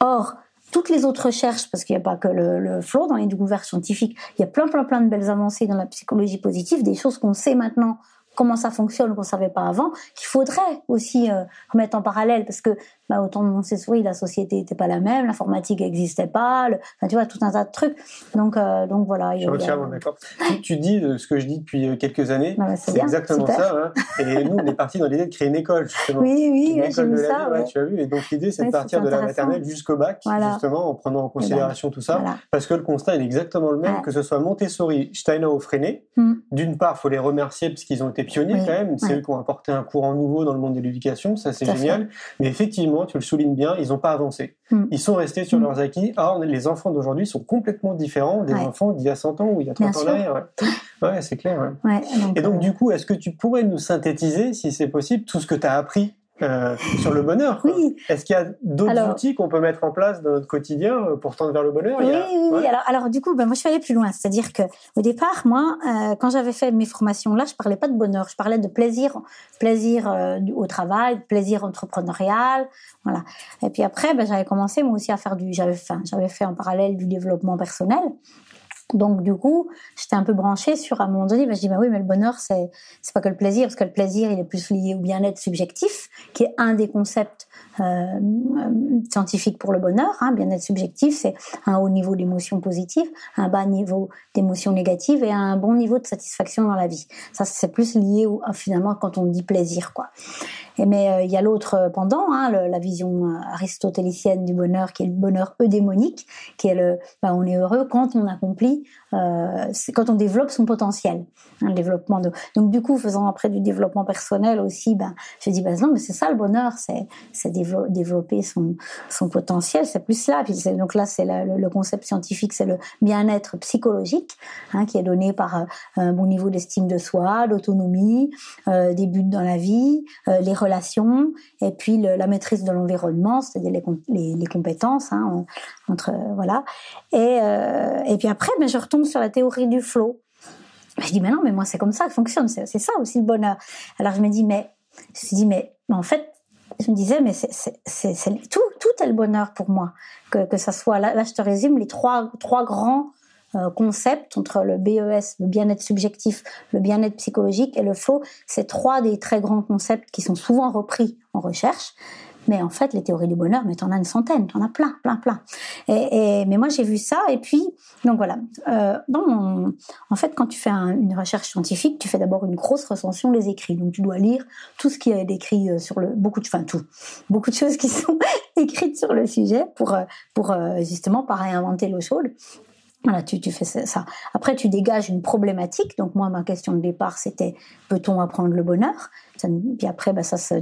Or, toutes les autres recherches, parce qu'il n'y a pas que le, le flow dans les découvertes scientifiques, il y a plein, plein, plein de belles avancées dans la psychologie positive, des choses qu'on sait maintenant comment ça fonctionne qu'on savait pas avant, qu'il faudrait aussi euh, remettre en parallèle parce que bah, autant de Montessori, la société n'était pas la même, l'informatique n'existait pas, le, enfin, tu vois tout un tas de trucs. Donc euh, donc voilà. il Je y a- d'accord. Tu, tu dis euh, ce que je dis depuis euh, quelques années, Bah, bah, c'est exactement super. ça. hein. Et nous, on est parti dans l'idée de créer une école, justement. Oui oui, Une ouais, école la ça. vie, ouais, ouais. tu as vu. Et donc l'idée, c'est de partir de la maternelle jusqu'au bac, Voilà. justement, en prenant en considération tout ça. Voilà. Parce que le constat il est exactement le même, que ce soit Montessori, Steiner ou Freinet. Mm. D'une part, faut les remercier parce qu'ils ont été pionniers Oui, quand même. C'est eux qui ont apporté un courant nouveau dans le monde de l'éducation. Ça, c'est génial. Mais effectivement, tu le soulignes bien, ils n'ont pas avancé. Mm. Ils sont restés sur Mm. leurs acquis. Or, les enfants d'aujourd'hui sont complètement différents des Ouais. enfants d'il y a 100 ans ou il y a 30 Bien ans derrière. Ouais, Ouais, c'est clair. ouais. Ouais, donc, Et donc, euh, du coup, est-ce que tu pourrais nous synthétiser, si c'est possible, tout ce que tu as appris euh, sur le bonheur oui, Est-ce qu'il y a d'autres Alors- outils qu'on peut mettre en place dans notre quotidien euh, pour tendre vers le bonheur? Oui, a- oui, ouais. Alors, alors du coup, ben, moi, je suis allée plus loin. C'est-à-dire que au départ, moi, euh, quand j'avais fait mes formations là, je parlais pas de bonheur, je parlais de plaisir, plaisir euh, au travail, plaisir entrepreneurial, voilà. Et puis après, ben, j'avais commencé moi aussi à faire du, j'avais fait, j'avais fait en parallèle du développement personnel. Donc du coup, j'étais un peu branchée sur à un moment donné, bah, je dis bah oui, mais le bonheur c'est c'est pas que le plaisir, parce que le plaisir il est plus lié au bien-être subjectif, qui est un des concepts euh, scientifiques pour le bonheur. Hein. Bien-être subjectif, c'est un haut niveau d'émotions positives, un bas niveau d'émotions négatives et un bon niveau de satisfaction dans la vie. Ça c'est plus lié au, finalement quand on dit plaisir quoi. Et mais euh, il y a l'autre pendant, hein, la vision aristotélicienne du bonheur, qui est le bonheur eudémonique, qui est le, bah, on est heureux quand on accomplit, euh, quand on développe son potentiel, hein, développement de. Donc du coup, faisant après du développement personnel aussi, ben, je dis, ben non, mais c'est ça le bonheur, c'est, c'est développer son son potentiel, c'est plus là. Puis donc là, c'est le, concept scientifique, c'est le bien-être psychologique, hein, qui est donné par euh, un bon niveau d'estime de soi, d'autonomie, euh, des buts dans la vie, les relations et puis la maîtrise de l'environnement, c'est-à-dire les, les, les, compétences hein, entre voilà. Et euh, et puis après, ben je retombe sur la théorie du flow. Je dis mais non, mais moi c'est comme ça que fonctionne, c'est ça aussi le bonheur. Alors je me dis mais je me dis mais en fait je me disais mais c'est tout tout est le bonheur pour moi que que ça soit là je te résume les trois trois grands euh, concept entre le BES, le bien-être subjectif, le bien-être psychologique et le flow. C'est trois des très grands concepts qui sont souvent repris en recherche. Mais en fait, les théories du bonheur, mais t'en as une centaine, t'en as plein, plein, plein. Et, mais moi, j'ai vu ça, et puis, donc voilà. Euh, en fait, quand tu fais un, une recherche scientifique, tu fais d'abord une grosse recension des écrits. Donc, tu dois lire tout ce qui est écrit euh, sur le, beaucoup de, enfin tout, beaucoup de choses qui sont <laughs> écrites sur le sujet pour, euh, pour justement pas réinventer l'eau chaude. Voilà, tu, tu fais ça. Après, tu dégages une problématique. Donc moi, ma question de départ, c'était peut-on apprendre le bonheur? Puis après, bah, ça, se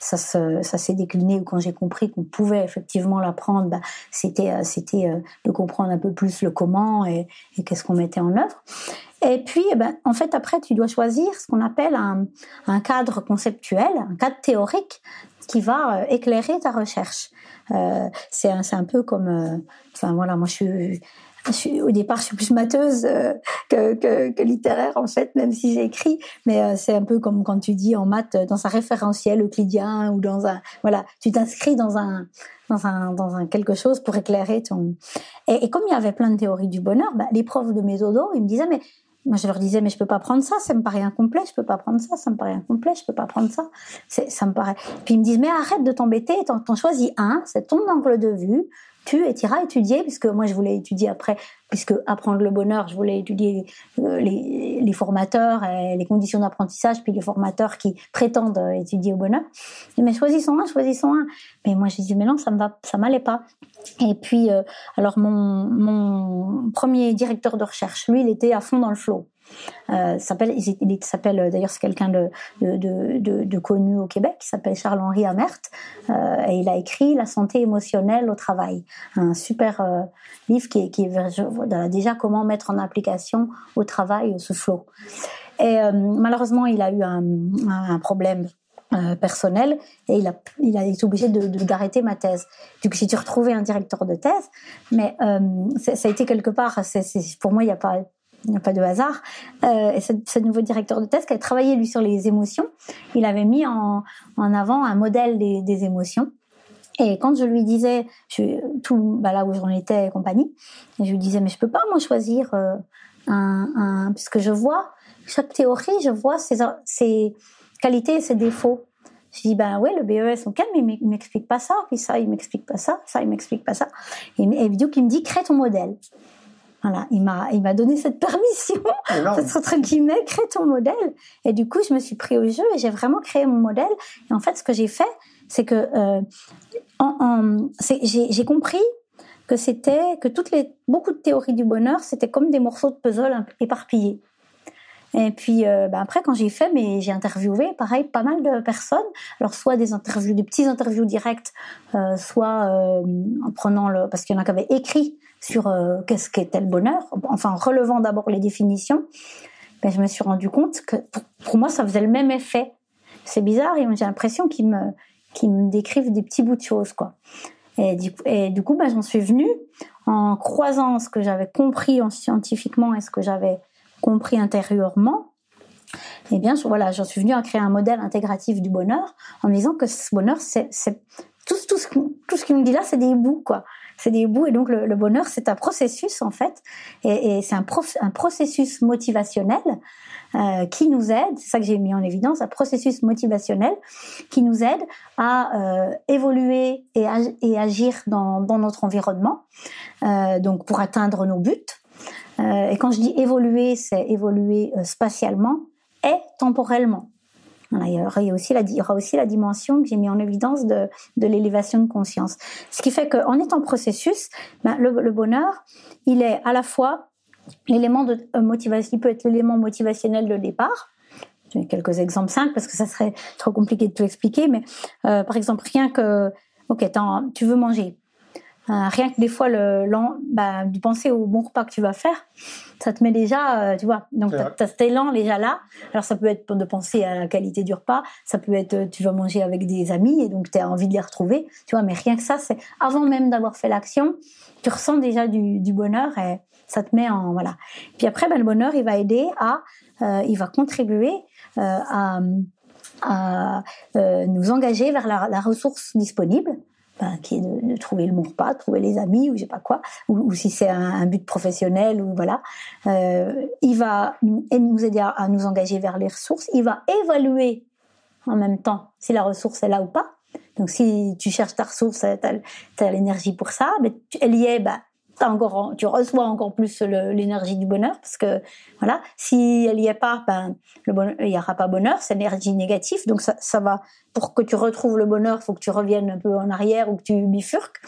ça, se, ça s'est décliné. Quand j'ai compris qu'on pouvait effectivement l'apprendre, bah, c'était, euh, c'était euh, de comprendre un peu plus le comment et, et qu'est-ce qu'on mettait en œuvre. Et puis, eh ben, en fait, après, tu dois choisir ce qu'on appelle un, un cadre conceptuel, un cadre théorique qui va euh, éclairer ta recherche. Euh, c'est un, un peu comme, euh, enfin voilà, moi je suis au départ, je suis plus mateuse euh, que, littéraire en fait, même si j'écris. Mais euh, c'est un peu comme quand tu dis en maths dans un référentiel euclidien ou dans un voilà, tu t'inscris dans un dans un dans un quelque chose pour éclairer ton. Et, comme il y avait plein de théories du bonheur, bah, les profs de mes dodos, ils me disaient mais moi, je leur disais, mais je peux pas prendre ça, ça me paraît incomplet, je peux pas prendre ça, ça me paraît incomplet, je peux pas prendre ça, ça me paraît. Puis ils me disent, mais arrête de t'embêter, t'en choisis un, c'est ton angle de vue, tu iras étudier, puisque moi je voulais étudier après, puisque apprendre le bonheur, je voulais étudier euh, les, les, formateurs, et les conditions d'apprentissage, puis les formateurs qui prétendent étudier au bonheur. mais choisissons un, choisissons un. Mais moi j'ai dit mais non, ça me va, ça m'allait pas. Et puis euh, alors mon, mon premier directeur de recherche, lui, il était à fond dans le flow. Euh, s'appelle, il, s'appelle euh, d'ailleurs c'est quelqu'un de, de, connu au Québec, qui s'appelle Charles-Henri Amert, euh, et il a écrit La santé émotionnelle au travail, un super livre qui, qui est déjà comment mettre en application au travail ce flow. Et malheureusement, il a eu un, problème personnel et il a, il a été obligé de, d'arrêter ma thèse. Coup, j'ai dû retrouver un directeur de thèse, mais ça a été quelque part, c'est, pour moi, il n'y a pas il n'y a pas de hasard. Euh, et ce, nouveau directeur de thèse qui a travaillé lui sur les émotions, il avait mis en, en avant un modèle des, émotions. Et quand je lui disais, je, tout bah là où j'en étais et compagnie, je lui disais mais je peux pas moi choisir euh, un, un puisque je vois chaque théorie, je vois ses, qualités et ses défauts. Je dis ben ouais le BES ok mais il m'explique pas ça puis ça il m'explique pas ça ça il m'explique pas ça et, et coup il me dit crée ton modèle voilà, il m'a, il m'a donné cette permission, <laughs> entre guillemets, crée ton modèle. Et du coup, je me suis pris au jeu et j'ai vraiment créé mon modèle. Et en fait, ce que j'ai fait, c'est que euh, en, en, j'ai compris que c'était que toutes les beaucoup de théories du bonheur, c'était comme des morceaux de puzzle éparpillés. Et puis euh, ben après, quand j'ai fait, mais j'ai interviewé, pareil, pas mal de personnes. Alors soit des interviews, des petits interviews directs, euh, soit euh, en prenant le, parce qu'il y en a qui avaient écrit sur euh, qu'est-ce qu'était le bonheur, enfin en relevant d'abord les définitions. Ben, je me suis rendu compte que pour, moi, ça faisait le même effet. C'est bizarre, j'ai l'impression qu'ils me, me décrivent des petits bouts de choses, quoi. Et du, coup, ben, j'en suis venue en croisant ce que j'avais compris en scientifiquement et ce que j'avais compris intérieurement, eh bien, voilà, j'en suis venue à créer un modèle intégratif du bonheur en me disant que ce bonheur, c'est tout, tout, ce, tout qu'il me dit là, c'est des bouts, quoi. C'est des bouts. Et donc le, bonheur, c'est un processus en fait, et, c'est un, processus motivationnel euh, qui nous aide. C'est ça que j'ai mis en évidence, un processus motivationnel qui nous aide à euh, évoluer et, agir dans, notre environnement, euh, donc pour atteindre nos buts. Et quand je dis évoluer, c'est évoluer spatialement et temporellement. Il, y aura aussi la, aura aussi la dimension que j'ai mis en évidence de, de l'élévation de conscience. Ce qui fait qu'en étant processus, ben, le, le, bonheur, il est à la fois l'élément de euh, motivation, il peut être l'élément motivationnel de départ. J'ai quelques exemples simples parce que ça serait trop compliqué de tout expliquer, mais euh, par exemple rien que, ok, tu veux manger, euh, rien que des fois le, bah, du penser au bon repas que tu vas faire, ça te met déjà, euh, tu vois. Donc tu as cet élan déjà là. Alors ça peut être de penser à la qualité du repas, ça peut être euh, tu vas manger avec des amis et donc tu as envie de les retrouver, tu vois. Mais rien que ça, c'est avant même d'avoir fait l'action, tu ressens déjà du, du, bonheur et ça te met en voilà. Puis après, ben, le bonheur, il va aider à, euh, il va contribuer à, à nous engager vers la, la ressource disponible ben, qui est de, trouver le bon repas, trouver les amis ou je sais pas quoi, ou, si c'est un, but professionnel ou voilà, euh, il va nous, aider à, à, nous engager vers les ressources. Il va évaluer en même temps si la ressource est là ou pas. Donc si tu cherches ta ressource, tu as, l'énergie pour ça, mais elle y est, bah, encore, tu reçois encore plus l'énergie du bonheur parce que voilà, si elle y est pas, ben le bonheur, il y aura pas bonheur, c'est l'énergie négative. Donc ça, ça va pour que tu retrouves le bonheur, faut que tu reviennes un peu en arrière ou que tu bifurques.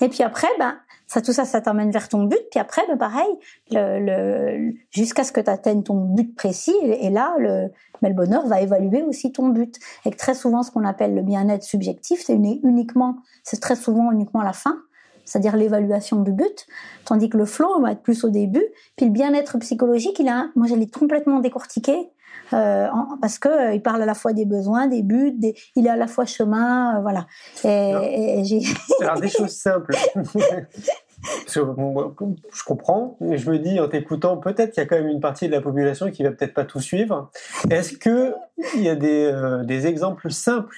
Et puis après, ben ça, tout ça, ça t'emmène vers ton but. Puis après, ben pareil, le, le jusqu'à ce que tu atteignes ton but précis. Et, là, le, ben, le bonheur va évaluer aussi ton but. Et que très souvent, ce qu'on appelle le bien-être subjectif, c'est uniquement, c'est très souvent uniquement la fin c'est-à-dire l'évaluation du but, tandis que le flow va être plus au début. Puis le bien-être psychologique, il a, moi, je l'ai complètement décortiqué euh, parce que euh, il parle à la fois des besoins, des buts, des, il est à la fois chemin, euh, voilà. Et, et j'ai. <laughs> Alors des choses simples. <laughs> je comprends, mais je me dis en t'écoutant, peut-être qu'il y a quand même une partie de la population qui va peut-être pas tout suivre. Est-ce que il y a des, des exemples simples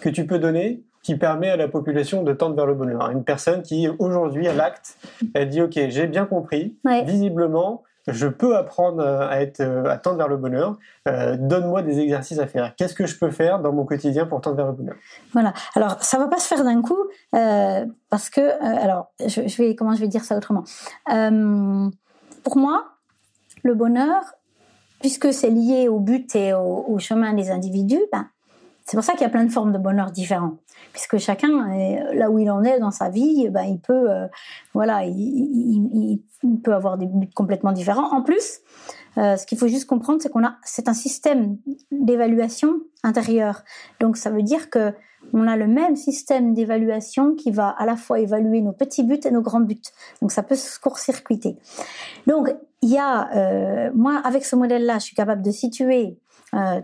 que tu peux donner qui permet à la population de tendre vers le bonheur. Une personne qui, aujourd'hui, à l'acte, elle dit, OK, j'ai bien compris, ouais. visiblement, je peux apprendre à, être, à tendre vers le bonheur. Euh, Donne-moi des exercices à faire. Qu'est-ce que je peux faire dans mon quotidien pour tendre vers le bonheur? Voilà. Alors, ça va pas se faire d'un coup euh, parce que, euh, alors, je, je, vais comment je vais dire ça autrement? Euh, pour moi, le bonheur, puisque c'est lié au but et au, au chemin des individus, ben, c'est pour ça qu'il y a plein de formes de bonheur différents, puisque chacun, là où il en est dans sa vie, ben, il peut, euh, voilà, il, peut avoir des buts complètement différents. En plus, euh, ce qu'il faut juste comprendre, c'est qu'on a, c'est un système d'évaluation intérieure. Donc, ça veut dire que on a le même système d'évaluation qui va à la fois évaluer nos petits buts et nos grands buts. Donc, ça peut se court-circuiter. Donc, il y a, euh, moi, avec ce modèle-là, je suis capable de situer euh,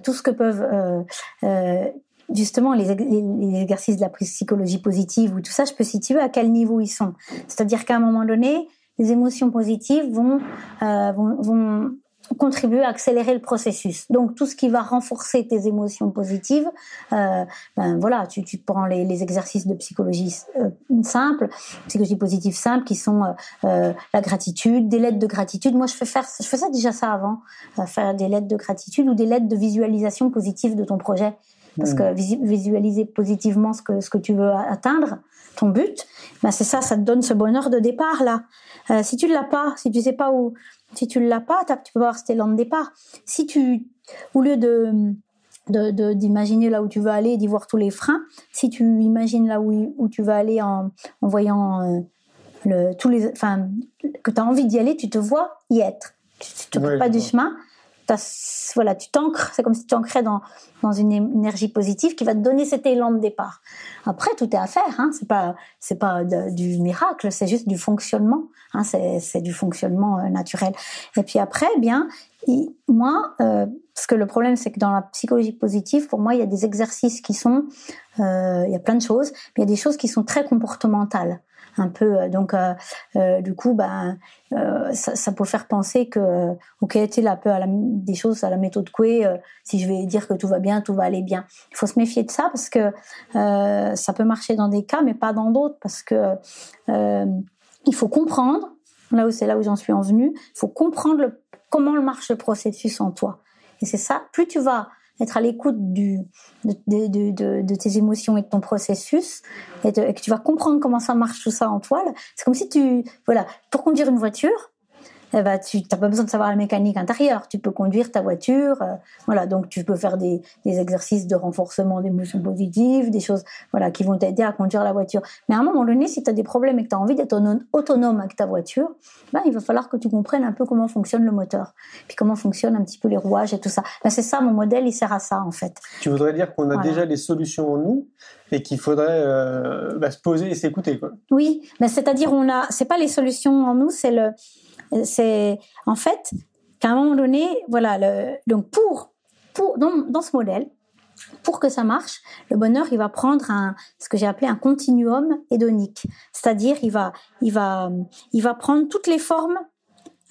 tout ce que peuvent euh, euh, justement les, exercices de la psychologie positive ou tout ça, je peux situer à quel niveau ils sont. C'est-à-dire qu'à un moment donné, les émotions positives euh, vont contribuer à accélérer le processus. Donc tout ce qui va renforcer tes émotions positives, euh, ben voilà, tu, tu prends les, les, exercices de psychologie euh, simple, psychologie positive simple, qui sont euh, euh, la gratitude, des lettres de gratitude. Moi, je fais faire, je fais ça déjà ça avant, euh, faire des lettres de gratitude ou des lettres de visualisation positive de ton projet, parce mmh. que visualiser positivement ce que ce que tu veux atteindre, ton but, ben c'est ça, ça te donne ce bonheur de départ là. Euh, si tu l'as pas, si tu sais pas où si tu l'as pas, tu peux avoir cet élan de départ. Si tu, au lieu de d'imaginer là où tu veux aller, d'y voir tous les freins, si tu imagines là où, où tu vas aller en, en voyant euh, le, tous les, enfin, que tu as envie d'y aller, tu te vois y être. Tu ne te ouais, pas du chemin, voilà, tu t'ancres, c'est comme si tu t'ancrais dans, dans une énergie positive qui va te donner cet élan de départ. Après, tout est à faire, hein, c'est pas, c'est pas du miracle, c'est juste du fonctionnement, hein, c'est, du fonctionnement euh, naturel. Et puis après, eh bien, moi, euh, parce que le problème, c'est que dans la psychologie positive, pour moi, il y a des exercices qui sont, euh, il y a plein de choses, mais il y a des choses qui sont très comportementales. Un peu. euh, Donc, euh, euh, du coup, ben, ça, peut faire penser que, ok, tu là, un peu à la, des choses à la méthode Coué, si je vais dire que tout va bien, tout va aller bien. Il faut se méfier de ça parce que ça peut marcher dans des cas, mais pas dans d'autres, parce que il faut comprendre. Là où c'est là où j'en suis en venue, il faut comprendre le, comment marche le processus en toi. Et c'est ça. Plus tu vas être à l'écoute de, tes émotions et de ton processus et, et que tu vas comprendre comment ça marche tout ça en toi là. c'est comme si tu voilà pour conduire une voiture eh ben, tu n'as pas besoin de savoir la mécanique intérieure. Tu peux conduire ta voiture. euh, voilà, donc tu peux faire des, des exercices de renforcement d'émotions positives, des choses voilà, qui vont t'aider à conduire la voiture. Mais à un moment donné, si tu as des problèmes et que tu as envie d'être autonome avec ta voiture, ben, il va falloir que tu comprennes un peu comment fonctionne le moteur, puis comment fonctionnent un petit peu les rouages et tout ça. Ben, c'est ça, mon modèle, il sert à ça en fait. Tu voudrais dire qu'on a Voilà. déjà les solutions en nous et qu'il faudrait euh, bah, se poser et s'écouter. Quoi. Oui, mais c'est-à-dire on a, c'est pas les solutions en nous, c'est le, c'est en fait qu'à un moment donné, voilà, donc pour, dans, dans ce modèle, pour que ça marche, le bonheur, il va prendre ce que j'ai appelé un continuum hédonique, c'est-à-dire il va, il va, il va prendre toutes les formes.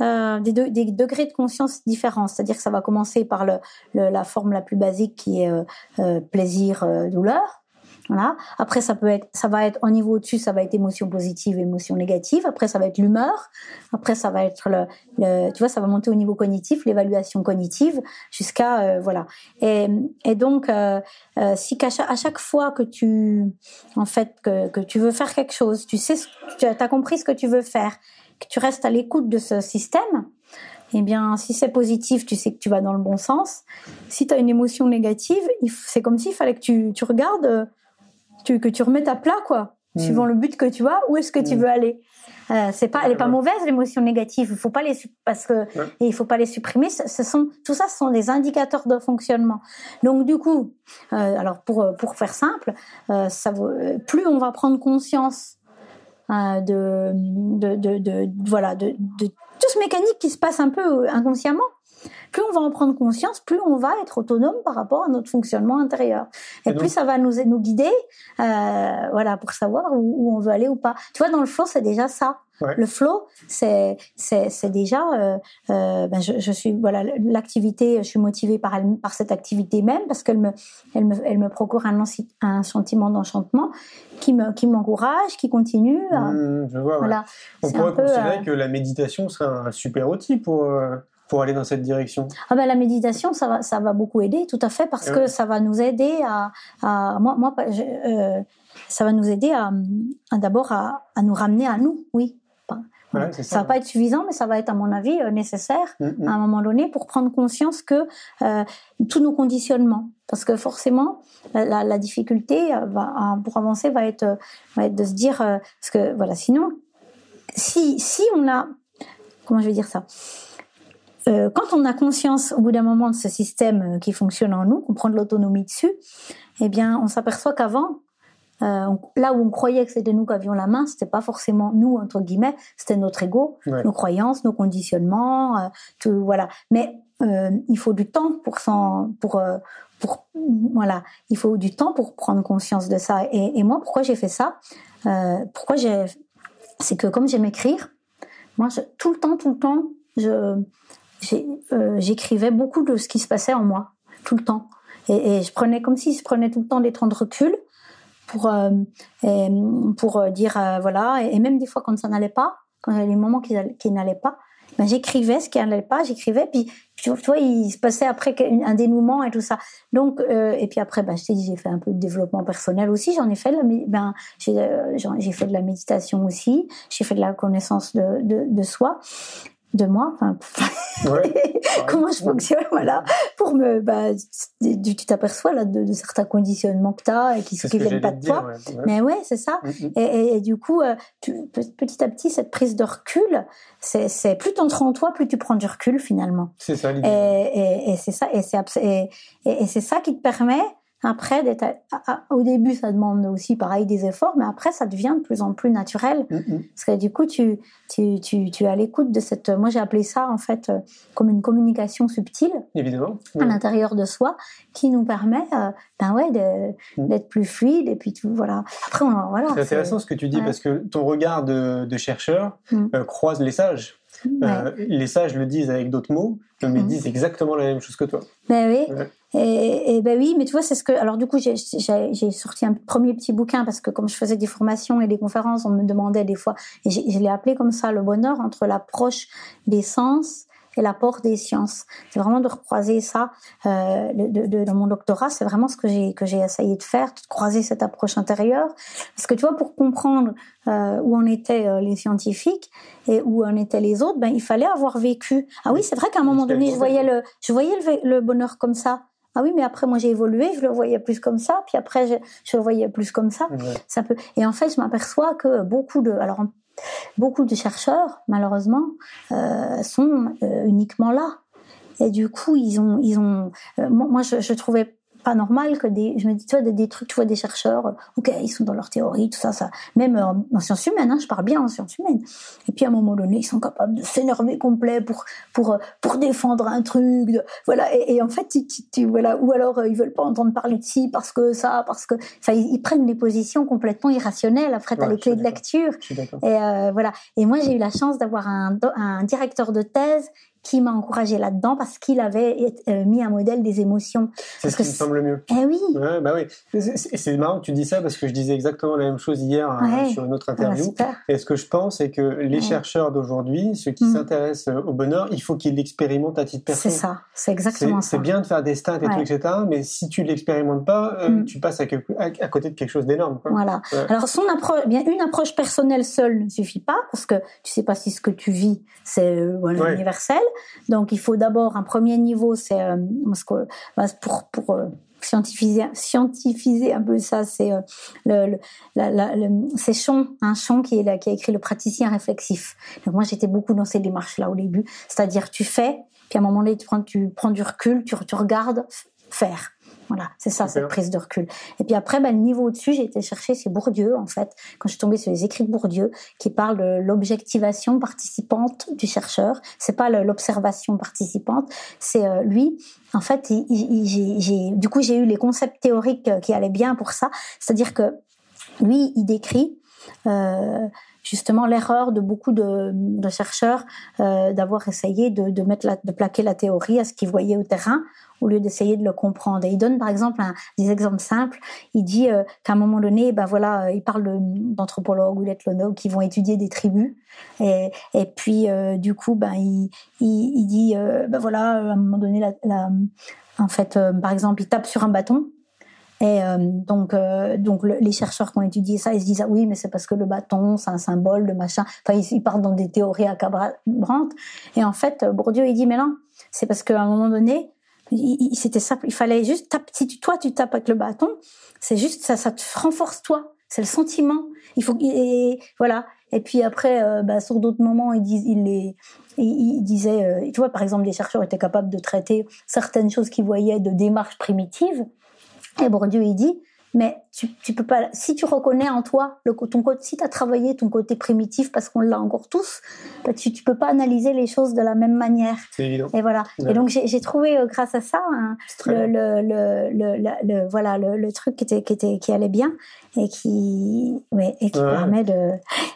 euh, des, de- des degrés de conscience différents, c'est-à-dire que ça va commencer par la forme la plus basique qui est euh, euh, plaisir, euh, douleur, voilà. Après, ça peut être, ça va être au niveau au-dessus, ça va être émotion positive, émotion négative. Après, ça va être l'humeur. Après, ça va être le, le- tu vois, ça va monter au niveau cognitif, l'évaluation cognitive, jusqu'à euh, voilà. Et, donc, euh, euh, si à chaque fois que tu, en fait, que, que tu veux faire quelque chose, tu sais, tu as compris ce que tu veux faire, que tu restes à l'écoute de ce système. Eh bien, si c'est positif, tu sais que tu vas dans le bon sens. Si tu as une émotion négative, c'est comme s'il fallait que tu, tu regardes tu, que tu remettes à plat, quoi. Mm. Suivant le but que tu as, où est-ce que tu Mm. veux aller euh, C'est pas, elle est pas mauvaise l'émotion négative. Il faut pas les parce que Ouais. et il faut pas les supprimer. Ce, sont tout ça, ce sont des indicateurs de fonctionnement. Donc du coup, euh, alors pour pour faire simple, euh, ça vaut- plus on va prendre conscience euh, de, de, de, de- voilà de, de tout ce mécanique qui se passe un peu inconsciemment. Plus on va en prendre conscience, plus on va être autonome par rapport à notre fonctionnement intérieur. Et, Et donc- plus ça va nous, nous guider, euh, voilà, pour savoir où, où on veut aller ou pas. Tu vois, dans le flow, c'est déjà ça. Ouais. Le flow, c'est déjà, euh, euh, ben je, je suis voilà l'activité, je suis motivée par elle, par cette activité même parce qu'elle me elle me elle me procure un, un sentiment d'enchantement qui me qui m'encourage, qui continue. à- Mmh, je vois, ouais. Voilà. On pourrait peu, considérer que la méditation serait un super outil pour, pour aller dans cette direction. Ah ben la méditation, ça va, ça va beaucoup aider, tout à fait, parce Ouais. que ça va nous aider à, à moi, moi, je- euh, ça va nous aider à, à d'abord à, à nous ramener à nous, oui. Ouais, ça ça. va pas être suffisant, mais ça va être à mon avis euh, nécessaire Mmh, mmh. à un moment donné pour prendre conscience que euh, tous nos conditionnements, parce que forcément la, la, la difficulté euh, va, pour avancer va être, euh, va être de se dire euh, parce que voilà sinon si si on a comment je vais dire ça? Euh, quand on a conscience au bout d'un moment de ce système euh, qui fonctionne en nous, qu'on prend de l'autonomie dessus, eh bien, on s'aperçoit qu'avant, euh, là où on croyait que c'était nous qui avions la main, c'était pas forcément nous entre guillemets, c'était notre ego, Ouais. nos croyances, nos conditionnements, euh, tout voilà. Mais euh, il faut du temps pour s'en, pour pour voilà, il faut du temps pour prendre conscience de ça. Et, et moi, pourquoi j'ai fait ça? Pourquoi j'ai, c'est que comme j'aime écrire, moi, je- tout le temps, tout le temps, je euh, j'écrivais beaucoup de ce qui se passait en moi, tout le temps. Et, je prenais comme si je prenais tout le temps des temps de recul pour euh, pour euh, dire voilà et, même des fois quand ça n'allait pas, quand il y avait des moments qui, qui n'allaient pas, ben j'écrivais ce qui n'allait pas, j'écrivais puis tu vois, il se passait après un dénouement et tout ça. Donc et puis après ben je t'ai dit j'ai fait un peu de développement personnel aussi, j'en ai fait de la, ben j'ai euh, fait de la méditation aussi, j'ai fait de la connaissance de, de soi de moi, enfin, Ouais. <laughs> comment je fonctionne, voilà, pour me, bah, tu tu t'aperçois là de, de certains conditionnements que tu as et qui, que viennent pas de dire. toi. ouais. Ouais. Mais ouais, c'est ça. Mmh, mmh. Et, et- et du coup, euh, tu, pe- petit à petit, cette prise de recul, c'est, plus t'entres en toi, plus tu prends du recul finalement. C'est ça l'idée. et, et c'est ça, et c'est ça qui te permet après, à- à- au début, ça demande aussi pareil des efforts, mais après, ça devient de plus en plus naturel. Mm, mm. Parce que du coup, tu, tu, tu, tu es à l'écoute de cette. Moi, j'ai appelé ça, en fait, euh, comme une communication subtile Évidemment. à l'intérieur de soi qui nous permet euh, ben ouais, Mm. d'être plus fluide. Et puis, tout, voilà. Après, on, voilà. C'est intéressant ce que tu dis ouais. parce que ton regard de, de chercheur Mm. euh, croise les sages. Ouais. Euh, les sages le disent avec d'autres mots, mais ils Mm. disent exactement la même chose que toi. Ben oui. Ouais. Et, et ben oui, mais tu vois, c'est ce que. Alors du coup, j'ai- sorti un premier petit bouquin parce que comme je faisais des formations et des conférences, on me demandait des fois, et je l'ai appelé comme ça, le bonheur entre l'approche des sens et l'apport des sciences. C'est vraiment de recroiser ça euh, de, de- dans mon doctorat. C'est vraiment ce que j'ai que j'ai essayé de faire, de croiser cette approche intérieure. Parce que tu vois, pour comprendre euh, où en étaient euh, les scientifiques et où en étaient les autres, ben il fallait avoir vécu. Ah oui, c'est vrai qu'à un moment donné, je voyais le, je voyais le bonheur comme ça. Ah oui, mais après moi j'ai évolué, je le voyais plus comme ça, puis après je, je le voyais plus comme ça. Ça peut. Et en fait, je m'aperçois que beaucoup de, alors beaucoup de chercheurs, malheureusement, euh, sont euh, uniquement là. Et du coup, ils ont, ils ont. euh, moi, moi, je, je trouvais pas normal que des, je me dis, tu vois, des, des trucs, tu vois, des chercheurs, euh, ok, ils sont dans leur théorie, tout ça, ça, même euh, en, en sciences humaines, hein, je parle bien en sciences humaines. Et puis à un moment donné, ils sont capables de s'énerver complet pour pour euh, pour défendre un truc, de, voilà. Et, et en fait, tu, tu, tu- voilà, ou alors ils veulent pas entendre parler de ci parce que ça, parce que, enfin, ils, ils prennent des positions complètement irrationnelles. Après, t'as Ouais, les clés de lecture. Et euh, voilà. Et moi, j'ai eu la chance d'avoir un directeur de thèse qui m'a encouragé là-dedans parce qu'il avait euh, mis un modèle des émotions. C'est ce qui me c'est- semble mieux. Eh oui. Ouais, bah oui. C'est- C'est c'est marrant que tu dis ça parce que je disais exactement la même chose hier euh, sur une autre Ah bah, interview. Et ce que je pense, c'est que les Ouais. chercheurs d'aujourd'hui, ceux qui Mm. s'intéressent au bonheur, il faut qu'ils l'expérimentent à titre C'est perso. ça. C'est C'est exactement ça. c'est bien de faire des stats et tout, etc. Mais si tu l'expérimentes pas, euh, Mm. tu passes à, quelque- à- à côté de quelque chose d'énorme. Voilà. Alors son approche, bien une approche personnelle seule ne suffit pas parce que tu sais pas si ce que tu vis c'est euh, voilà, universel. Donc il faut d'abord un premier niveau, c'est euh, bah, pour pour euh, scientifiser un peu ça, c'est euh, le, le- c'est Chon, un qui a écrit le praticien réflexif. Donc moi j'étais beaucoup dans ces démarches là au début, c'est-à-dire tu fais, puis à un moment donné tu prends du recul, tu tu regardes faire. Voilà, c'est ça, Super. cette prise de recul. Et puis après, ben, le niveau au-dessus, j'ai été chercher, c'est Bourdieu, en fait, quand je suis tombée sur les écrits de Bourdieu, qui parlent de l'objectivation participante du chercheur. C'est pas l'observation participante, c'est euh, lui. En fait, il- du coup, j'ai eu les concepts théoriques euh, qui allaient bien pour ça. C'est-à-dire que lui, il décrit euh, justement l'erreur de beaucoup de, chercheurs euh, d'avoir essayé de, de mettre la, de plaquer la théorie à ce qu'ils voyaient au terrain au lieu d'essayer de le comprendre. Et il donne par exemple un, des exemples simples. Il dit euh, qu'à un moment donné, ben voilà, euh, il parle d'anthropologues ou d'ethnologues qui vont étudier des tribus. Et, et puis euh, du coup, ben il, il, il dit, euh, ben voilà, à un moment donné, la, la- en fait, euh, par exemple, il tape sur un bâton. Et euh, donc, euh, donc le- les chercheurs qui ont étudié ça, ils se disent ah oui, mais c'est parce que le bâton, c'est un symbole de machin. Enfin, ils, ils partent dans des théories accabrantes. Et en fait, euh, Bourdieu, il dit mais non, c'est parce qu'à un moment donné, c'était ça. Il fallait juste taper. Si tu, toi, tu tapes avec le bâton, c'est juste ça, ça te renforce toi. C'est le sentiment. Il faut et, voilà. Et puis après, euh, bah, sur d'autres moments, il, dis, il, les, il, disait, euh, tu vois, par exemple, les chercheurs étaient capables de traiter certaines choses qu'ils voyaient de démarches primitives. Et Bourdieu, il dit, mais tu, tu peux pas, si tu reconnais en toi le, ton côté, si tu as travaillé ton côté primitif parce qu'on l'a encore tous, bah, tu, tu peux pas analyser les choses de la même manière. C'est évident. Et voilà. Ouais. Et donc, j'ai trouvé, euh, grâce à ça, un- très le, le, le, voilà, le, truc qui était, qui était, qui allait bien et qui, ouais, et qui Ouais. permet de.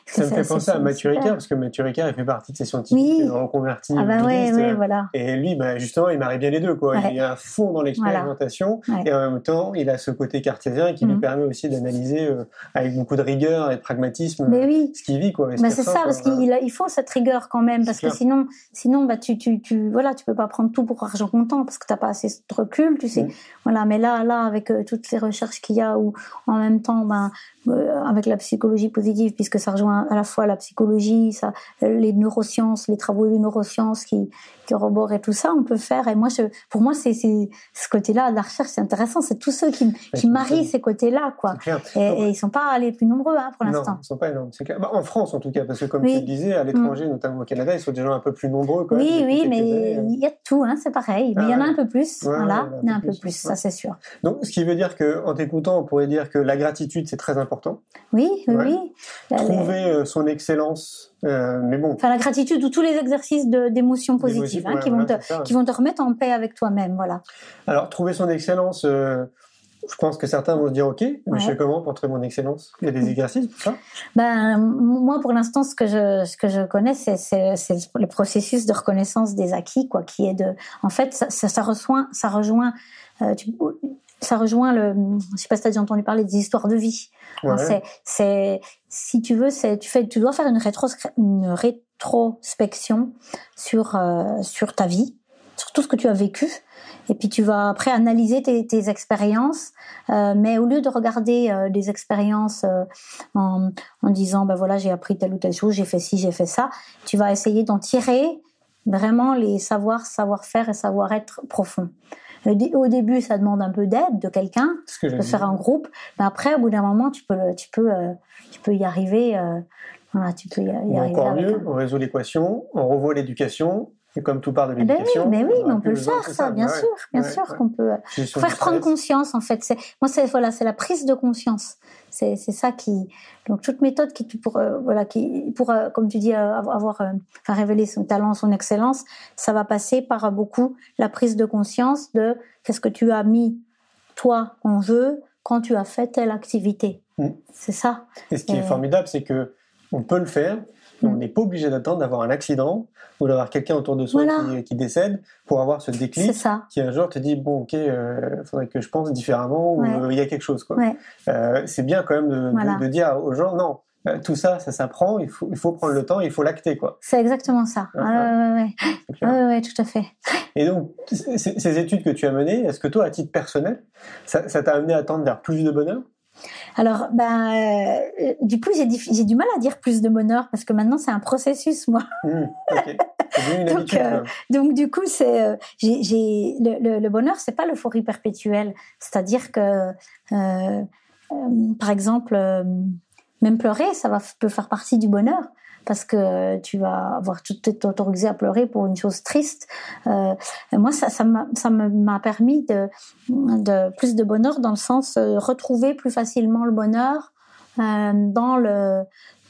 Ça me fait penser à Mathieu. Ricard, parce que Mathieu Ricard, il fait partie de ces scientifiques Oui. reconvertis. Ah bah ouais, bilistes, ouais, euh, voilà. Et lui, bah, justement, il marie bien les deux. Quoi. Il est à fond dans l'expérimentation Voilà. Et en même temps, il a ce côté cartésien qui lui Mhm. permet aussi d'analyser euh, avec beaucoup de rigueur et de pragmatisme Mais oui. ce qu'il vit. Quoi, ce Bah, c'est ça, parce qu'il a- il faut cette rigueur quand même, parce que sinon, sinon, bah, tu, tu, tu, voilà, tu peux pas prendre tout pour argent comptant, parce que t'as pas assez de recul, tu sais. Mm. Voilà, mais là, là, avec euh, toutes les recherches qu'il y a, où en même temps, ben, avec la psychologie positive, puisque ça rejoint à la fois la psychologie, ça, les neurosciences, les travaux des neurosciences qui, qui et tout ça, on peut faire. Et moi, je, pour moi, c'est ce côté-là de la recherche, c'est intéressant. C'est tous ceux qui, qui marient ces côtés-là, quoi. Et, et, ils sont pas les plus nombreux hein, pour l'instant. Non, ils sont pas énormes. Bah, en France, en tout cas, parce que comme tu le disais, à l'étranger, mm. notamment au Canada, ils sont déjà un peu plus nombreux. Quand oui, oui, mais il y a tout, hein, c'est pareil. Mais il y en a un peu plus. voilà, il y en a un peu plus, ça c'est sûr. Donc, ce qui veut dire que, en t'écoutant, on pourrait dire que la gratitude, c'est très important. Oui, oui. Trouver euh, son excellence, euh, mais bon. Enfin, la gratitude ou tous les exercices d'émotions positives hein, qui, vont te, qui vont te remettre en paix avec toi-même, voilà. Alors, trouver son excellence, euh, je pense que certains vont se dire, OK, mais je fais comment pour trouver mon excellence? Il y a des exercices pour ça? Ben, Moi, pour l'instant, ce que je, ce que je connais, c'est, le processus de reconnaissance des acquis, quoi, qui est de... En fait, ça, ça, rejoint... Ça rejoint tu, ça rejoint le, je sais pas si tu as déjà entendu parler des histoires de vie. C'est, c'est, si tu veux, c'est, tu fais, tu dois faire une, rétro, une rétrospection sur, euh, sur ta vie, sur tout ce que tu as vécu. Et puis tu vas après analyser tes, tes expériences, euh, mais au lieu de regarder euh, des expériences euh, en, en disant ben voilà j'ai appris telle ou telle chose, j'ai fait ci, j'ai fait ça, tu vas essayer d'en tirer vraiment les savoirs, savoir-faire et savoir-être profonds. Au début, ça demande un peu d'aide de quelqu'un, de faire un groupe. Mais après, au bout d'un moment, tu peux, tu peux, euh, tu peux y arriver. Euh, voilà, tu peux y, arriver. Encore mieux, on résout l'équation, on revoit l'éducation, et comme tout part de eh ben l'éducation. mais oui, mais on peut le faire, ça, bien sûr, bien sûr qu'on peut faire prendre conscience. En fait, moi, c'est voilà, c'est la prise de conscience. C'est ça qui donc toute méthode qui pour euh, voilà qui pour euh, comme tu dis euh, avoir enfin révéler son talent, son excellence, ça va passer par beaucoup la prise de conscience de qu'est-ce que tu as mis toi en jeu quand tu as fait telle activité. Mm. C'est ça. Et ce qui est formidable, c'est que on peut le faire on mm. n'est pas obligé d'attendre d'avoir un accident ou d'avoir quelqu'un autour de soi qui, décède pour avoir ce déclic qui un jour te dit bon ok, il euh, faudrait que je pense différemment ou euh, il y a quelque chose quoi. Euh, c'est bien quand même de, dire aux gens non. Tout ça, ça s'apprend. Il faut, il faut prendre le temps. Il faut l'acter, quoi. C'est exactement ça. Oui, oui, tout à fait. Et donc, ces études que tu as menées, est-ce que toi, à titre personnel, ça t'a amené à tendre vers plus de bonheur? Alors, ben, euh, du coup, j'ai, j'ai du mal à dire plus de bonheur parce que maintenant c'est un processus, moi. <laughs> Mmh, donc, euh, donc, du coup, c'est, euh, j'ai, j'ai le, le, le, bonheur, c'est pas l'euphorie perpétuelle. C'est-à-dire que, par exemple, même pleurer, ça va peut faire partie du bonheur parce que tu vas avoir tout autorisé à pleurer pour une chose triste. Euh, moi, ça, ça m'a permis de, de, plus de bonheur dans le sens euh, retrouver plus facilement le bonheur euh, dans le